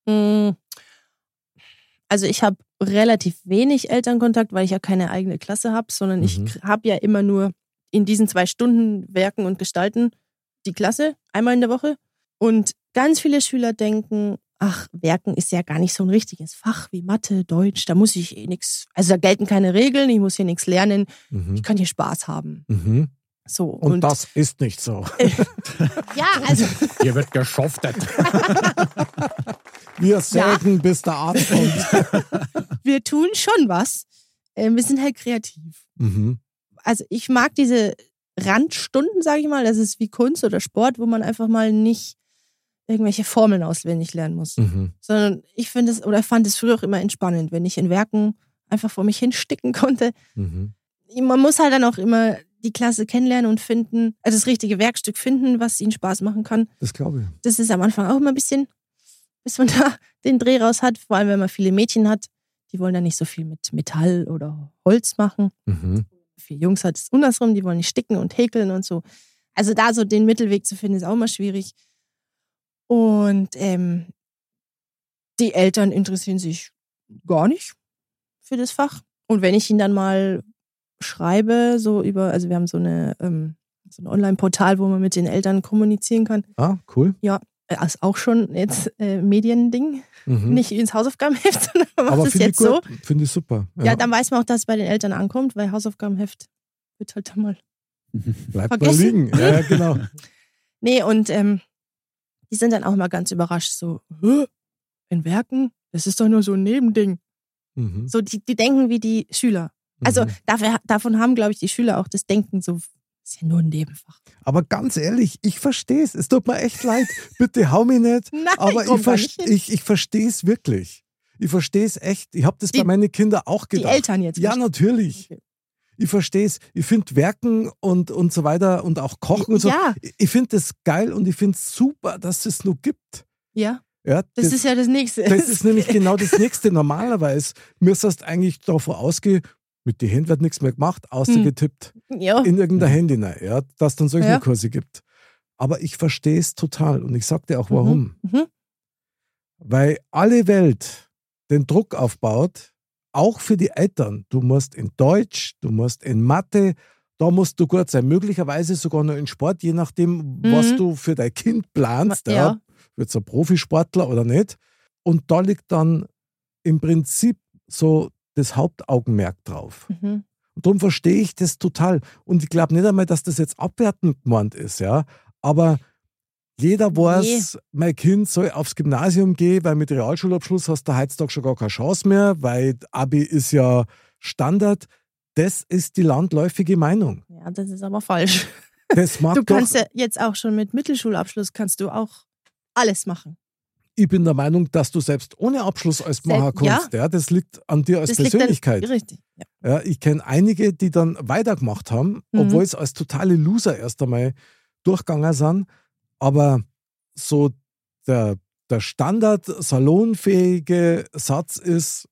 Hm. Also ich habe relativ wenig Elternkontakt, weil ich ja keine eigene Klasse habe, sondern ich Mhm. habe ja immer nur in diesen zwei Stunden Werken und Gestalten die Klasse einmal in der Woche. Und ganz viele Schüler denken, ach, Werken ist ja gar nicht so ein richtiges Fach wie Mathe, Deutsch, da muss ich eh nichts, also da gelten keine Regeln, ich muss hier nichts lernen, Mhm. ich kann hier Spaß haben. Mhm. So. Und, das ist nicht so. ja, also Hier wird geschuftet. Wir sägen, bis der Arzt kommt. wir tun schon was. Ähm, wir sind halt kreativ. Mhm. also ich mag diese Randstunden, sage ich mal. Das ist wie Kunst oder Sport, wo man einfach mal nicht irgendwelche Formeln auswendig lernen muss. Mhm. Sondern ich finde es oder fand es früher auch immer entspannend, wenn ich in Werken einfach vor mich hinsticken konnte. Mhm. Man muss halt dann auch immer die Klasse kennenlernen und finden, also das richtige Werkstück finden, was ihnen Spaß machen kann. Das glaube ich. Das ist am Anfang auch immer ein bisschen, bis man da den Dreh raus hat, vor allem wenn man viele Mädchen hat. Die wollen dann nicht so viel mit Metall oder Holz machen Mhm. für Jungs hat es andersrum, die wollen nicht sticken und häkeln und so. Also da so den Mittelweg zu finden, ist auch mal schwierig. Und ähm, die Eltern interessieren sich gar nicht für das Fach. Und wenn ich ihnen dann mal schreibe, so über, also wir haben so eine ähm, so ein Online-Portal, wo man mit den Eltern kommunizieren kann. Ah, cool. Äh, ist auch schon jetzt äh, Mediending. Mhm. Nicht ins Hausaufgabenheft, sondern man macht Aber es finde ich jetzt so. Finde ich super. Ja. dann weiß man auch, dass es bei den Eltern ankommt, weil Hausaufgabenheft wird halt dann mal. Bleibt mal vergessen. liegen. Ja, ja, genau. Nee, und ähm, die sind dann auch mal ganz überrascht, so, in Werken? Das ist doch nur so ein Nebending. Mhm. So, die, die denken wie die Schüler. Also Mhm. dafür, davon haben, glaube ich, die Schüler auch das Denken so, ist ja nur ein Nebenfach. Aber ganz ehrlich, ich verstehe es. Es tut mir echt leid. Bitte hau mich nicht. Nein, Aber ich, ver nicht ich, ich verstehe es wirklich. Ich verstehe es echt. Ich habe das Die- bei meinen Kindern auch Die gedacht. Eltern jetzt. Ja, natürlich. Okay. Ich verstehe es. Ich finde Werken und, und so weiter und auch Kochen und so. Ja. Ich- Ich finde das geil und ich finde es super, dass es nur gibt. Ja, Ja, das, ist ja das Nächste. das ist nämlich genau das Nächste. Normalerweise müsstest eigentlich davon ausgehen, mit den Händen wird nichts mehr gemacht, außer Hm. getippt ja. in irgendein Handy rein, ja, dass dann solche Ja. Kurse gibt. Aber ich verstehe es total und ich sag dir auch warum. Mhm. Weil alle Welt den Druck aufbaut, auch für die Eltern. Du musst in Deutsch, du musst in Mathe, da musst du gut sein. Möglicherweise sogar noch in Sport, je nachdem, was Mhm. du für dein Kind planst. Ja. Ja. Wird es ein Profisportler oder nicht? Und da liegt dann im Prinzip so das Hauptaugenmerk drauf. Mhm. Und darum verstehe ich das total. Und ich glaube nicht einmal, dass das jetzt abwertend gemeint ist, ja. Aber jeder weiß, mein Kind soll aufs Gymnasium gehen, weil mit Realschulabschluss hast du heutzutage schon gar keine Chance mehr, weil Abi ist ja Standard. Das ist die landläufige Meinung. Ja, das ist aber falsch. Das mag Du doch, kannst ja jetzt auch schon mit Mittelschulabschluss kannst du auch alles machen. Ich bin der Meinung, dass du selbst ohne Abschluss alles machen ja. kannst. Ja. das liegt an dir als das Persönlichkeit. dann richtig. Ja. Ja, ich kenne einige, die dann weitergemacht haben, Mhm. obwohl es als totale Loser erst einmal durchgegangen sind. Aber so der, der Standard salonfähige Satz ist,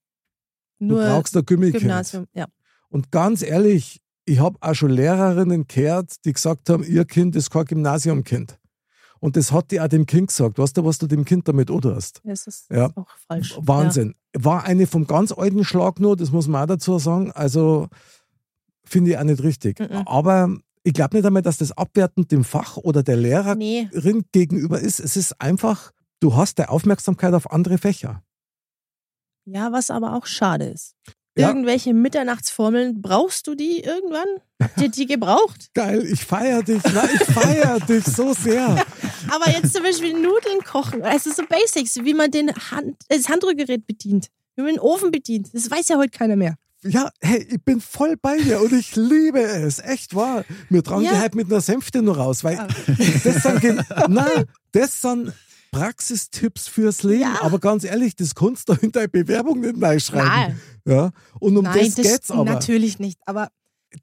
Nur du brauchst ein Gymnasium. Gymnasium. Ja. Und ganz ehrlich, ich habe auch schon Lehrerinnen gehört, die gesagt haben, ihr Kind ist kein Gymnasiumkind. Und das hat die auch dem Kind gesagt. Weißt du, was du dem Kind damit hast? Das ist Ja. auch falsch. Wahnsinn. War eine vom ganz alten Schlag nur, das muss man auch dazu sagen. Also finde ich auch nicht richtig. Mhm. Aber ich glaube nicht einmal, dass das abwertend dem Fach oder der Ja. Lehrerin Nee, gegenüber ist. Es ist einfach, du hast deine Aufmerksamkeit auf andere Fächer. ja, was aber auch schade ist. Ja. Irgendwelche Mitternachtsformeln, brauchst du die irgendwann? Habt ihr die gebraucht? Geil, ich feiere dich. Nein, ich feiere dich so sehr. Aber jetzt zum Beispiel Nudeln kochen, also so Basics, wie man den Hand, das Handrührgerät bedient, wie man den Ofen bedient, das weiß ja heute keiner mehr. Ja, hey, ich bin voll bei dir und ich liebe es. Echt wahr. Wir tragen Ja. die halt mit einer Sänfte nur raus, weil das sind, nein, das sind Praxistipps fürs Leben. Ja. Aber ganz ehrlich, das kannst du in deine Bewerbung nicht reinschreiben. Nein, Ja? Und um nein, das, geht's aber. natürlich nicht. Aber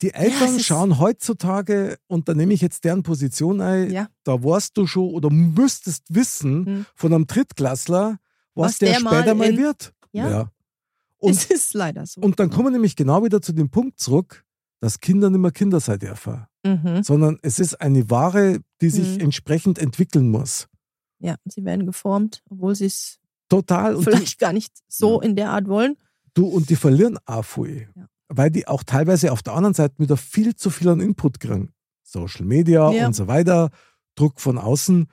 Die Eltern ist- schauen heutzutage, und da nehme ich jetzt deren Position ein, ja, da warst du schon oder müsstest wissen Hm. von einem Drittklässler, was, Was der, der mal später mal in- wird. ja, Und, es ist leider so. und dann kommen wir nämlich genau wieder zu dem Punkt zurück, dass Kinder nicht mehr Kinder sein dürfen, mhm. sondern es ist eine Ware, die sich Mhm. entsprechend entwickeln muss. Ja, sie werden geformt, obwohl sie es Total. Und die, vielleicht gar nicht so in der Art wollen. du, und die verlieren auch viel. Ja. Weil die auch teilweise auf der anderen Seite wieder viel zu viel an Input kriegen. Social Media Ja. und so weiter, Druck von außen.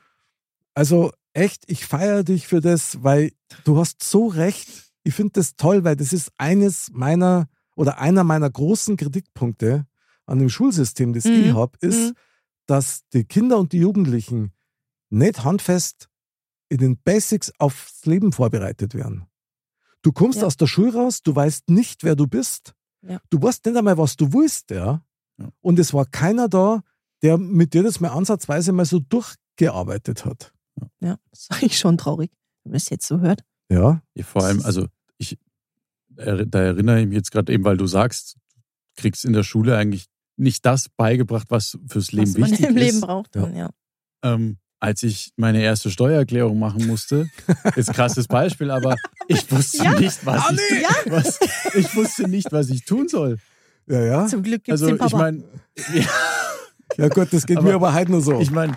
Also echt, ich feiere dich für das, weil du hast so recht. Ich finde das toll, weil das ist eines meiner oder einer meiner großen Kritikpunkte an dem Schulsystem, das ich Mhm. habe, ist, Mhm. dass die Kinder und die Jugendlichen nicht handfest in den Basics aufs Leben vorbereitet werden. Du kommst Ja. aus der Schule raus, du weißt nicht, wer du bist. Ja. Du weißt nicht einmal, was du willst, ja. Ja. Und es war keiner da, der mit dir das mal ansatzweise mal so durchgearbeitet hat. Ja, das ist eigentlich schon traurig, wenn man es jetzt so hört. Ja. Ja, vor allem, also ich, da erinnere ich mich jetzt gerade eben, weil du sagst, du kriegst in der Schule eigentlich nicht das beigebracht, was fürs Leben was man wichtig im ist. Leben braucht. Dann, ja. ähm, als ich meine erste Steuererklärung machen musste, ist ein krasses Beispiel, aber ich wusste Ja. nicht, was, ich, nee. was ich wusste nicht, was ich tun soll. Ja, ja. Zum Glück gibt es Also den ich Papa. meine, ja, Ja gut, das geht Aber mir aber heute nur so. ich meine,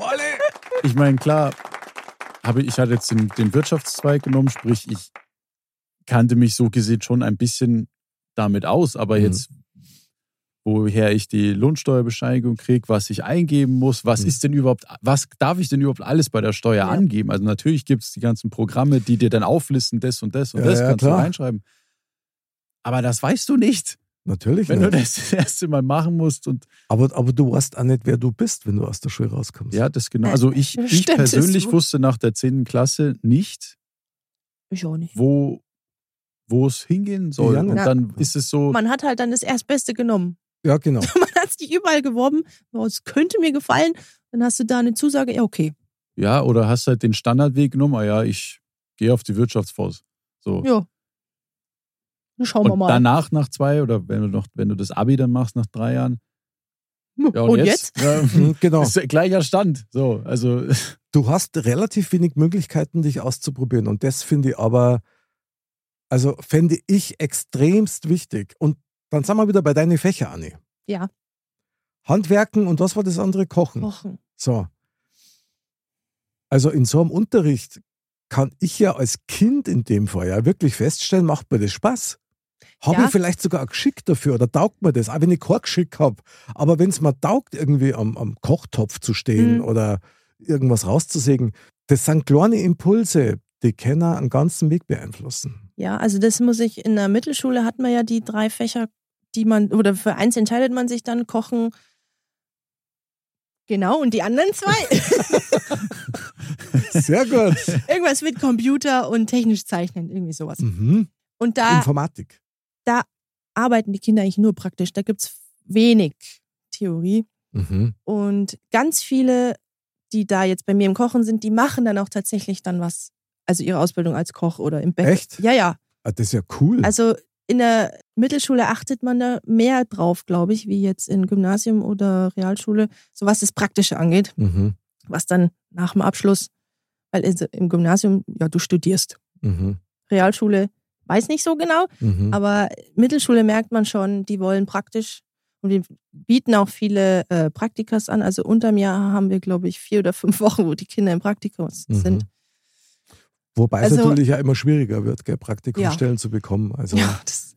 ich meine klar, habe ich hatte jetzt den, den Wirtschaftszweig genommen, sprich ich kannte mich so gesehen schon ein bisschen damit aus, aber Mhm. jetzt woher ich die Lohnsteuerbescheinigung kriege, was ich eingeben muss, was Mhm. ist denn überhaupt, was darf ich denn überhaupt alles bei der Steuer Ja. angeben? Also natürlich gibt es die ganzen Programme, die dir dann auflisten, das und das und Ja, das ja, kannst klar. du reinschreiben. Aber das weißt du nicht, Natürlich wenn nicht. du das das erste Mal machen musst und aber, aber du weißt auch nicht, wer du bist, wenn du aus der Schule rauskommst. ja, das genau. Also ich, ich Stimmt, persönlich wusste nach der 10. Klasse nicht, ich auch nicht. wo, wo es hingehen soll. Ja, und ja. dann ist es so, Man hat halt dann das Erstbeste genommen. Ja, genau. Man hat sich überall geworben. Es könnte mir gefallen. Dann hast du da eine Zusage. Ja, okay. ja, oder hast halt den Standardweg genommen, ah ja, ich gehe auf die Wirtschaftsfonds. So. Ja. Dann Schauen wir Und mal. danach nach zwei oder wenn du noch, wenn du das Abi dann machst nach drei Jahren. Ja, und, jetzt? Ja, Mhm, genau. gleicher Stand. So, also Du hast relativ wenig Möglichkeiten, dich auszuprobieren. Und das finde ich aber, also fände ich extremst wichtig. Und dann sind wir wieder bei deinen Fächer, Anni. Ja. Handwerken und was war das andere? Kochen. Wochen. So. Also in so einem Unterricht kann ich ja als Kind in dem Fall ja wirklich feststellen, macht mir das Spaß? Habe Ja. ich vielleicht sogar ein Geschick dafür oder taugt mir das, auch wenn ich kein Geschick habe. Aber wenn es mir taugt, irgendwie am, am Kochtopf zu stehen Mhm. oder irgendwas rauszusägen, das sind kleine Impulse, die können einen ganzen Weg beeinflussen. Ja, also das muss ich, in der Mittelschule hat man ja die drei Fächer, die man, oder für eins entscheidet man sich dann, Kochen. Genau, und die anderen zwei? Sehr gut. Irgendwas mit Computer und technisch zeichnen, irgendwie sowas. mhm. Und da Informatik. arbeiten die Kinder eigentlich nur praktisch. Da gibt es wenig Theorie. Mhm. Und ganz viele, die da jetzt bei mir im Kochen sind, die machen dann auch tatsächlich dann was. Also ihre Ausbildung als Koch oder im Bäcker. Echt? Ja, ja. Ah, das ist ja cool. Also in der Mittelschule achtet man da mehr drauf, glaube ich, wie jetzt in Gymnasium oder Realschule, so was das Praktische angeht, mhm. was dann nach dem Abschluss, weil im Gymnasium, ja, du studierst. Mhm. Realschule weiß nicht so genau, Mhm. aber Mittelschule merkt man schon, die wollen praktisch und wir bieten auch viele äh, Praktikas an. Also unter mir haben wir, glaube ich, vier oder fünf Wochen, wo die Kinder im Praktikum Mhm. sind. Wobei es Also- natürlich ja immer schwieriger wird, gell, Praktikumsstellen zu bekommen. Also, Ja, das,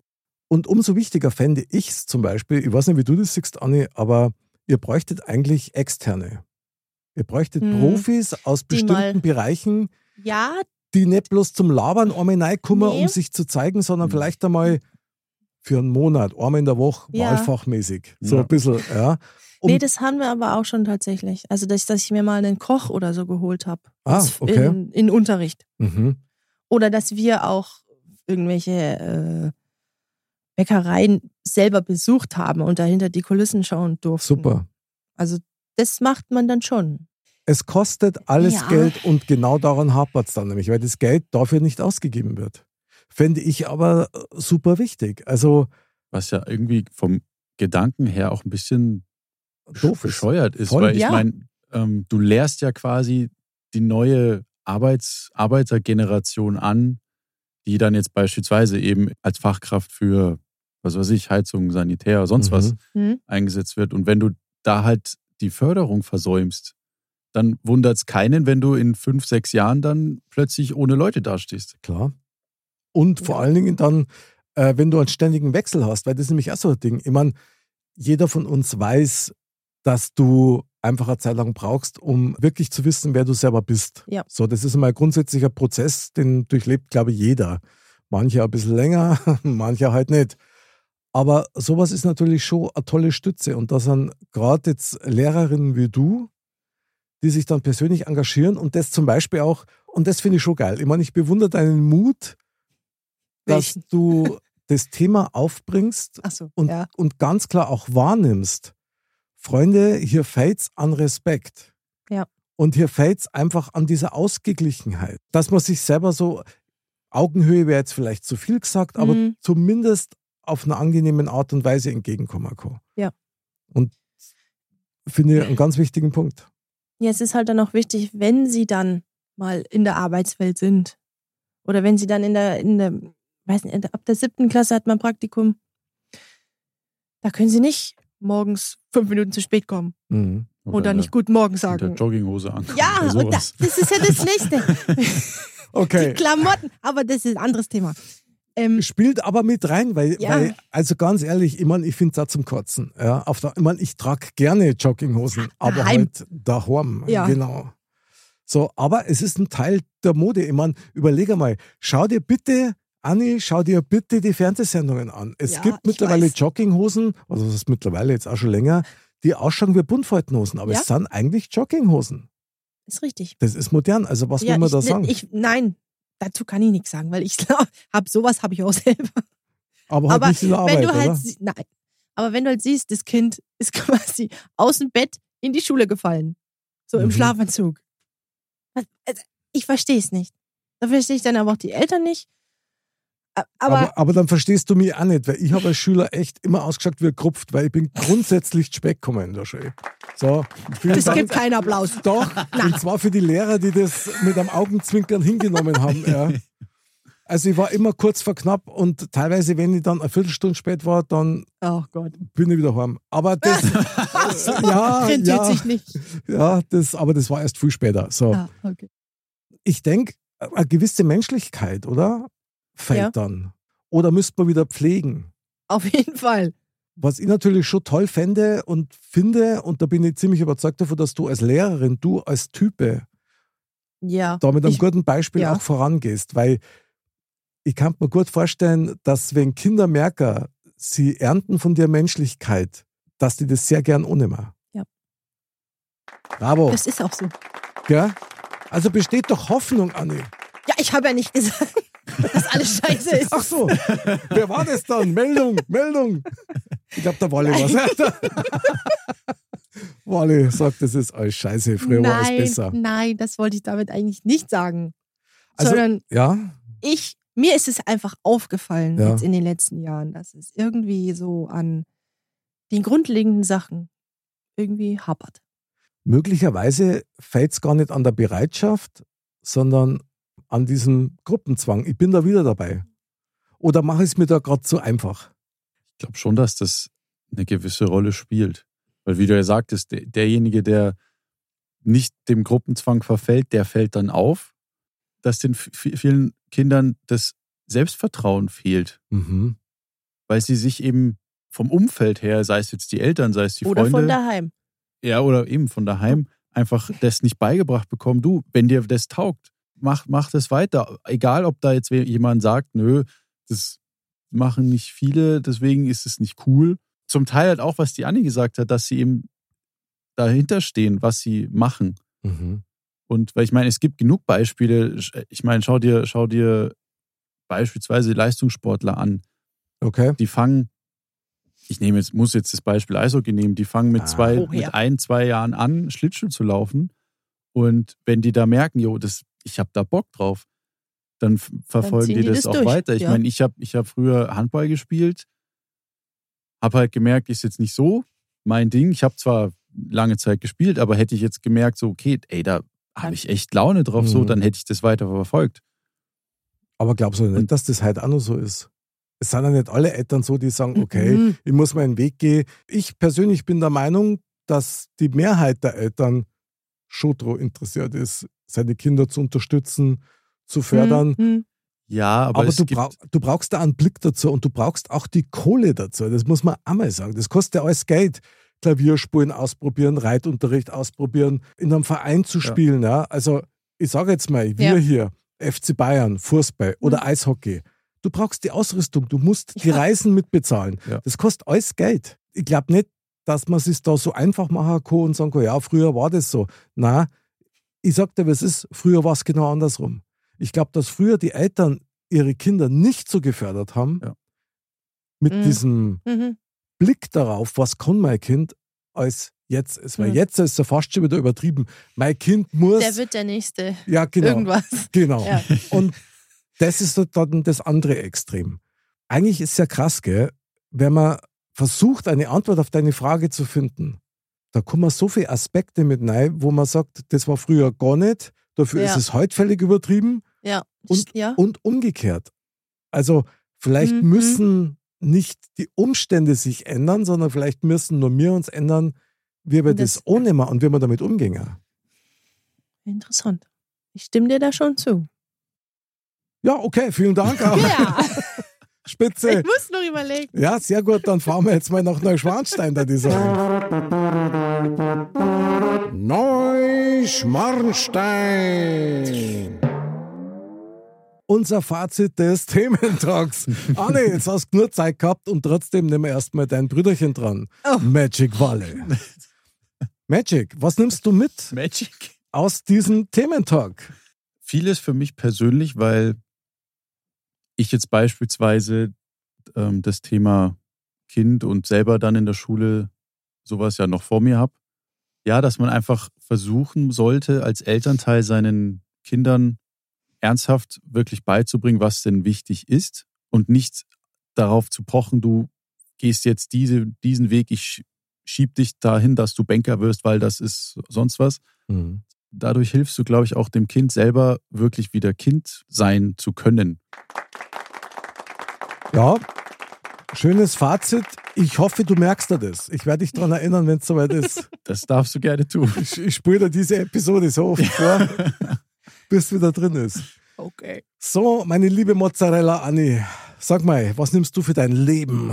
Und umso wichtiger fände ich es zum Beispiel, ich weiß nicht, wie du das siehst, Anni, aber ihr bräuchtet eigentlich Externe. Ihr bräuchtet Hm. Profis aus Die bestimmten mal- Bereichen, ja, die nicht bloß zum Labern einmal reinkommen, Nee. um sich zu zeigen, sondern Mhm. vielleicht einmal für einen Monat, einmal in der Woche, Ja. wahlfachmäßig. So Ja. ein bisschen, ja. Um, nee, das haben wir aber auch schon tatsächlich. Also, dass, dass ich mir mal einen Koch oder so geholt habe. Ah, okay. In, in Unterricht. mhm. Oder dass wir auch irgendwelche äh, Bäckereien selber besucht haben und dahinter die Kulissen schauen durften. Super. Also, das macht man dann schon. Es kostet alles Ja. Geld und genau daran hapert es dann nämlich, weil das Geld dafür nicht ausgegeben wird. Fände ich aber äh, super wichtig. Also Was ja irgendwie vom Gedanken her auch ein bisschen Doof ist. bescheuert ist, Voll. weil ich Ja. meine, ähm, du lehrst ja quasi die neue Arbeits Arbeitergeneration an, die dann jetzt beispielsweise eben als Fachkraft für, was weiß ich, Heizung, Sanitär, sonst Mhm. was Hm? eingesetzt wird. Und wenn du da halt die Förderung versäumst, dann wundert es keinen, wenn du in fünf, sechs Jahren dann plötzlich ohne Leute dastehst. Klar. Und vor Ja. allen Dingen dann, äh, wenn du einen ständigen Wechsel hast, weil das ist nämlich auch so ein Ding. Ich meine, jeder von uns weiß, dass du einfach eine Zeit lang brauchst, um wirklich zu wissen, wer du selber bist. Ja. So, das ist mal ein grundsätzlicher Prozess, den durchlebt, glaube ich, jeder. Manche ein bisschen länger, manche halt nicht. Aber sowas ist natürlich schon eine tolle Stütze. Und da sind gerade jetzt Lehrerinnen wie du, die sich dann persönlich engagieren und das zum Beispiel auch, und das finde ich schon geil. Ich meine, ich bewundere deinen Mut, dass Welchen? du das Thema aufbringst Achso, und, ja. und ganz klar auch wahrnimmst. Freunde, hier fehlt's an Respekt. Ja. Und hier fehlt's einfach an dieser Ausgeglichenheit. Dass man sich selber so, Augenhöhe wäre jetzt vielleicht zu viel gesagt, aber Mhm. zumindest auf eine angenehme Art und Weise entgegenkommen kann. Ja. Und finde ich einen ganz wichtigen Punkt. Ja, es ist halt dann auch wichtig, wenn sie dann mal in der Arbeitswelt sind. Oder wenn sie dann in der, in der, weiß nicht, in der- ab der siebten Klasse hat man Praktikum. Da können sie nicht morgens fünf Minuten zu spät kommen. Mhm. Oder nicht Guten Morgen Mit der sagen. Jogginghose an. Ja, oder und das, das ist ja das Nächste. Okay. Die Klamotten. Aber das ist ein anderes Thema. Ähm, Spielt aber mit rein, weil, Ja. weil also ganz ehrlich, ich meine, ich finde es zum Kotzen. Ja, auf der, ich meine, ich trage gerne Jogginghosen, aber Daheim. halt daheim. Ja. Genau. So, aber es ist ein Teil der Mode. Ich meine, überlege mal, schau dir bitte, Anni, schau dir bitte die Fernsehsendungen an. Es Ja, gibt mittlerweile. Jogginghosen, also das ist mittlerweile jetzt auch schon länger, die ausschauen wie Buntfaltenhosen, aber Ja. es sind eigentlich Jogginghosen. ist richtig. Das ist modern. Also was ja, will man ich, da sagen? Ich, nein, dazu kann ich nichts sagen, weil ich habe sowas habe ich auch selber. aber halt aber nicht in der Arbeit, wenn du halt, oder? nein, aber wenn du halt siehst, das Kind ist quasi aus dem Bett in die Schule gefallen, so im Mhm. Schlafanzug. Also, ich verstehe es nicht. Da verstehe ich dann aber auch die Eltern nicht. Aber, Aber, aber dann verstehst du mich auch nicht, weil ich habe als Schüler echt immer ausgeschaut wie ein Krupft, weil ich bin grundsätzlich Speck in der Schule. So, das Dank. gibt keinen Applaus. Doch, und zwar für die Lehrer, die das mit einem Augenzwinkern hingenommen haben. Ja. Also ich war immer kurz vor knapp und teilweise, wenn ich dann eine Viertelstunde spät war, dann Oh Gott. bin ich wieder heim. Aber das, ja, Rentiert ja, sich nicht. ja, das, aber das war erst viel später. So, Ah, okay. ich denke, eine gewisse Menschlichkeit, oder? Fällt Ja. dann. Oder müsste man wieder pflegen? Auf jeden Fall. Was ich natürlich schon toll fände und finde, und da bin ich ziemlich überzeugt davon, dass du als Lehrerin, du als Type, Ja. da mit einem Ich- guten Beispiel ja. auch vorangehst, weil ich kann mir gut vorstellen, dass wenn Kinder merken, sie ernten von der Menschlichkeit, dass die das sehr gern annehmen. Ja. Bravo. Das ist auch so. Gell? Also besteht doch Hoffnung, Anni. Ja, ich habe ja nicht gesagt, dass alles scheiße ist. Ach so, wer war das dann? Meldung, Meldung. Ich glaube, der Wally was. Wally sagt, das ist alles scheiße, früher war alles nein, besser. nein, das wollte ich damit eigentlich nicht sagen. Also- Sondern Ja, ich, mir ist es einfach aufgefallen Ja. jetzt in den letzten Jahren, dass es irgendwie so an den grundlegenden Sachen irgendwie hapert. möglicherweise fällt es gar nicht an der Bereitschaft, sondern an diesem Gruppenzwang. Ich bin da wieder dabei. Oder mache ich es mir da gerade zu einfach? Ich glaube schon, dass das eine gewisse Rolle spielt. Weil, wie du ja sagtest, der, derjenige, der nicht dem Gruppenzwang verfällt, der fällt dann auf, dass den vielen Kindern das Selbstvertrauen fehlt, Mhm. weil sie sich eben vom Umfeld her, sei es jetzt die Eltern, sei es die Oder Freunde, von daheim. ja, oder eben von daheim, einfach das nicht beigebracht bekommen. Du, wenn dir das taugt, mach, mach das weiter. Egal, ob da jetzt jemand sagt, nö, das machen nicht viele, deswegen ist es nicht cool. Zum Teil halt auch, was die Anni gesagt hat, dass sie eben dahinter stehen, was sie machen. Mhm. Und weil ich meine, es gibt genug Beispiele. Ich meine, schau dir, schau dir beispielsweise Leistungssportler an. Okay. Die fangen, ich nehme jetzt, muss jetzt das Beispiel Eishockey nehmen, die fangen mit Ah. zwei, Oh, ja. mit ein, zwei Jahren an, Schlittschuh zu laufen Und wenn die da merken, jo, das, ich habe da Bock drauf, dann verfolgen ziehen die die das, das auch durch, weiter. Ich ja. meine, ich habe ich hab früher Handball gespielt, habe halt gemerkt, ist jetzt nicht so mein Ding. Ich habe zwar lange Zeit gespielt, aber hätte ich jetzt gemerkt, so, okay, ey, da habe ich echt Laune drauf, so, Mhm. dann hätte ich das weiter verfolgt. Aber glaubst du nicht, Und- dass das heute auch noch so ist? Es sind ja nicht alle Eltern so, die sagen, okay, Mhm. ich muss meinen Weg gehen. Ich persönlich bin der Meinung, dass die Mehrheit der Eltern schon interessiert ist, seine Kinder zu unterstützen, zu fördern. Mhm. Ja, aber, Aber es du, gibt, brauch, du brauchst da einen Blick dazu und du brauchst auch die Kohle dazu. Das muss man einmal sagen. Das kostet ja alles Geld. Klavierspulen ausprobieren, Reitunterricht ausprobieren, in einem Verein zu Ja. spielen. Ja. Also ich sage jetzt mal, wir Ja. hier, FC Bayern, Fußball oder Mhm. Eishockey, du brauchst die Ausrüstung, du musst die Ja. Reisen mitbezahlen. Ja. Das kostet alles Geld. Ich glaube nicht, dass man es da so einfach machen kann und sagen kann, ja, früher war das so. Na, ich sag dir, was ist, früher war es genau andersrum. Ich glaube, dass früher die Eltern ihre Kinder nicht so gefördert haben, Ja. mit Mhm. diesem Mhm. Blick darauf, was kann mein Kind, als jetzt ist. Weil Mhm. jetzt ist es ja fast schon wieder übertrieben. Mein Kind muss. Der wird der Nächste. ja, genau. Irgendwas. Genau. Ja. Und das ist so dann das andere Extrem. Eigentlich ist es ja krass, gell? Wenn man versucht, eine Antwort auf deine Frage zu finden, da kommen so viele Aspekte mit rein, wo man sagt, das war früher gar nicht, dafür Ja. ist es heute völlig übertrieben Ja. Und- ja. und umgekehrt. Also vielleicht Mhm. müssen nicht die Umstände sich ändern, sondern vielleicht müssen nur wir uns ändern, wie wir das, Das- ohne machen und wie wir damit umgehen. Interessant. Ich stimme dir da schon zu. Ja, okay, vielen Dank. Ja. Spitze. Ich muss noch überlegen. Ja, sehr gut, dann fahren wir jetzt mal nach Neuschwanstein, da die sagen. Neuschmarnstein. Unser Fazit des Thementalks. Anne, jetzt hast du nur Zeit gehabt und trotzdem nehmen wir erstmal dein Brüderchen dran. Oh. Magic Valley. Magic, was nimmst du mit Magic. aus diesem Thementalk? Vieles für mich persönlich, weil ich jetzt beispielsweise ähm, das Thema Kind und selber dann in der Schule sowas ja noch vor mir habe. Ja, dass man einfach versuchen sollte, als Elternteil seinen Kindern ernsthaft wirklich beizubringen, was denn wichtig ist und nicht darauf zu pochen, du gehst jetzt diese, diesen Weg, ich schieb dich dahin, dass du Banker wirst, weil das ist sonst was Mhm. dadurch hilfst du, glaube ich, auch dem Kind selber wirklich wieder Kind sein zu können. Ja, schönes Fazit. Ich hoffe, du merkst dir das. Ich werde dich daran erinnern, wenn es soweit ist. Das darfst du gerne tun. Ich, ich spüre dir diese Episode so oft vor, bis wieder drin ist. Okay. So, meine liebe Mozzarella Anni, sag mal, was nimmst du für dein Leben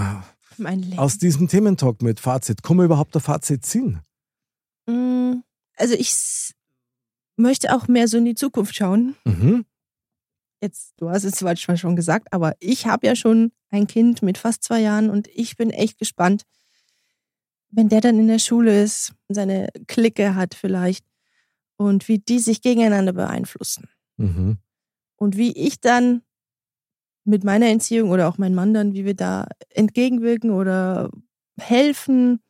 Mein Leben. aus diesem Thementalk mit Fazit? Kann man überhaupt ein Fazit ziehen? Mm, Also ich möchte auch mehr so in die Zukunft schauen. Mhm. Jetzt, du hast es zwar schon gesagt, aber ich habe ja schon ein Kind mit fast zwei Jahren und ich bin echt gespannt, wenn der dann in der Schule ist, seine Clique hat vielleicht und wie die sich gegeneinander beeinflussen. Mhm. Und wie ich dann mit meiner Entziehung oder auch mein Mann dann, wie wir da entgegenwirken oder helfen.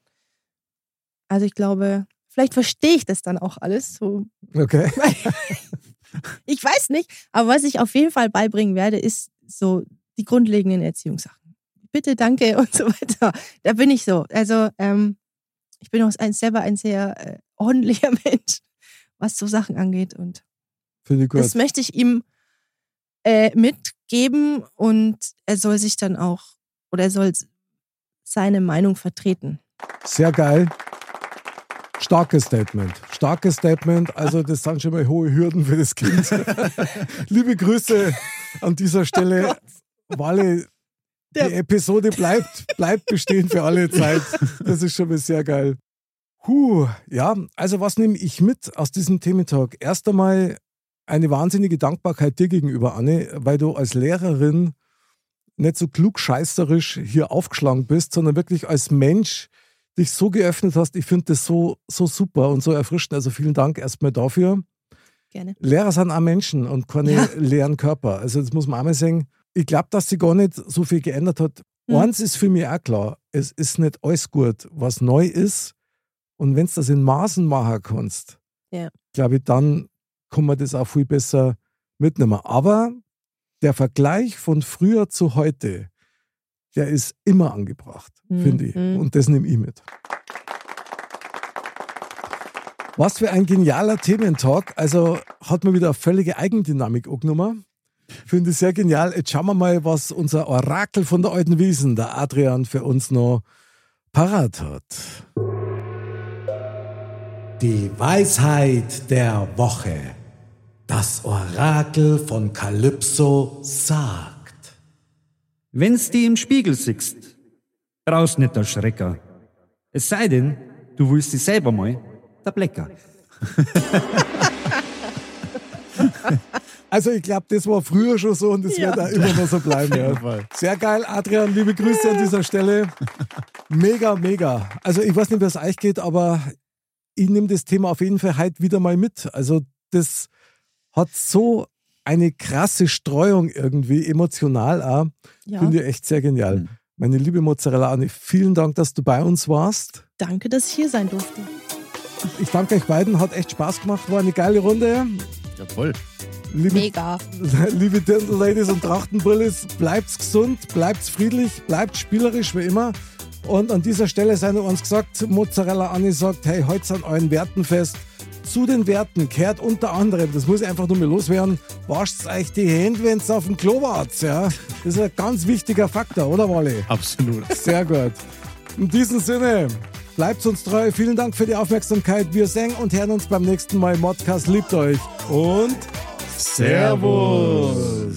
Also ich glaube, vielleicht verstehe ich das dann auch alles. So. Okay. Ich weiß nicht, aber was ich auf jeden Fall beibringen werde, ist so die grundlegenden Erziehungssachen. Bitte, danke und so weiter. Da bin ich so. Also ähm, ich bin auch ein, selber ein sehr äh, ordentlicher Mensch, was so Sachen angeht. Und das möchte ich ihm äh, mitgeben und er soll sich dann auch oder er soll seine Meinung vertreten. Sehr geil. Starkes Statement. Starkes Statement. Also, das sind schon mal hohe Hürden für das Kind. Liebe Grüße an dieser Stelle. Walle, die Episode bleibt, bleibt bestehen für alle Zeit. Das ist schon mal sehr geil. Huh, ja, also was nehme ich mit aus diesem Thementalk? Erst einmal eine wahnsinnige Dankbarkeit dir gegenüber, Anne, weil du als Lehrerin nicht so klugscheißerisch hier aufgeschlagen bist, sondern wirklich als Mensch dich so geöffnet hast. Ich finde das so, so super und so erfrischend. Also vielen Dank erstmal dafür. Gerne. Lehrer sind auch Menschen und keine Ja. leeren Körper. Also das muss man einmal sagen. Ich glaube, dass sie gar nicht so viel geändert hat. Mhm. Eins ist für mich auch klar, es ist nicht alles gut, was neu ist. Und wenn du das in Maßen machen kannst, Ja. glaube ich, dann kann man das auch viel besser mitnehmen. Aber der Vergleich von früher zu heute, der ist immer angebracht, Mhm. finde ich. Mhm. Und das nehme ich mit. Was für ein genialer Thementalk. Also hat man wieder eine völlige Eigendynamik angenommen. Finde ich sehr genial. Jetzt schauen wir mal, was unser Orakel von der alten Wiesen, der Adrian, für uns noch parat hat. Die Weisheit der Woche. Das Orakel von Kalypso sagt. Wenn's die im Spiegel siehst, brauchst nicht erschrecken. Es sei denn, du willst dich selber mal der Blecker. Also ich glaube, das war früher schon so und das Ja. wird auch immer noch so bleiben. Ja. Sehr geil, Adrian, liebe Grüße an dieser Stelle. Mega, mega. Also ich weiß nicht, wie es euch geht, aber ich nehme das Thema auf jeden Fall heute wieder mal mit. Also das hat so eine krasse Streuung irgendwie, emotional auch. Ja. Finde ich echt sehr genial. Mhm. Meine liebe Mozzarella Anne, vielen Dank, dass du bei uns warst. Danke, dass ich hier sein durfte. Ich danke euch beiden, hat echt Spaß gemacht, war eine geile Runde. Jawohl. Liebe Mega. Liebe Dirndl-Ladies und Trachtenbrillis, bleibt's gesund, bleibt's friedlich, bleibt spielerisch wie immer. Und an dieser Stelle sei noch uns gesagt, Mozzarella Anni sagt, hey, heute sind euren Werten fest. Zu den Werten kehrt unter anderem, das muss ich einfach nur mal loswerden, wascht euch die Hände, wenn's auf dem Klo wart. Ja? Das ist ein ganz wichtiger Faktor, oder Wally? Absolut. Sehr gut. In diesem Sinne, bleibt uns treu. Vielen Dank für die Aufmerksamkeit. Wir sehen und hören uns beim nächsten Mal. Modcast liebt euch und Servus.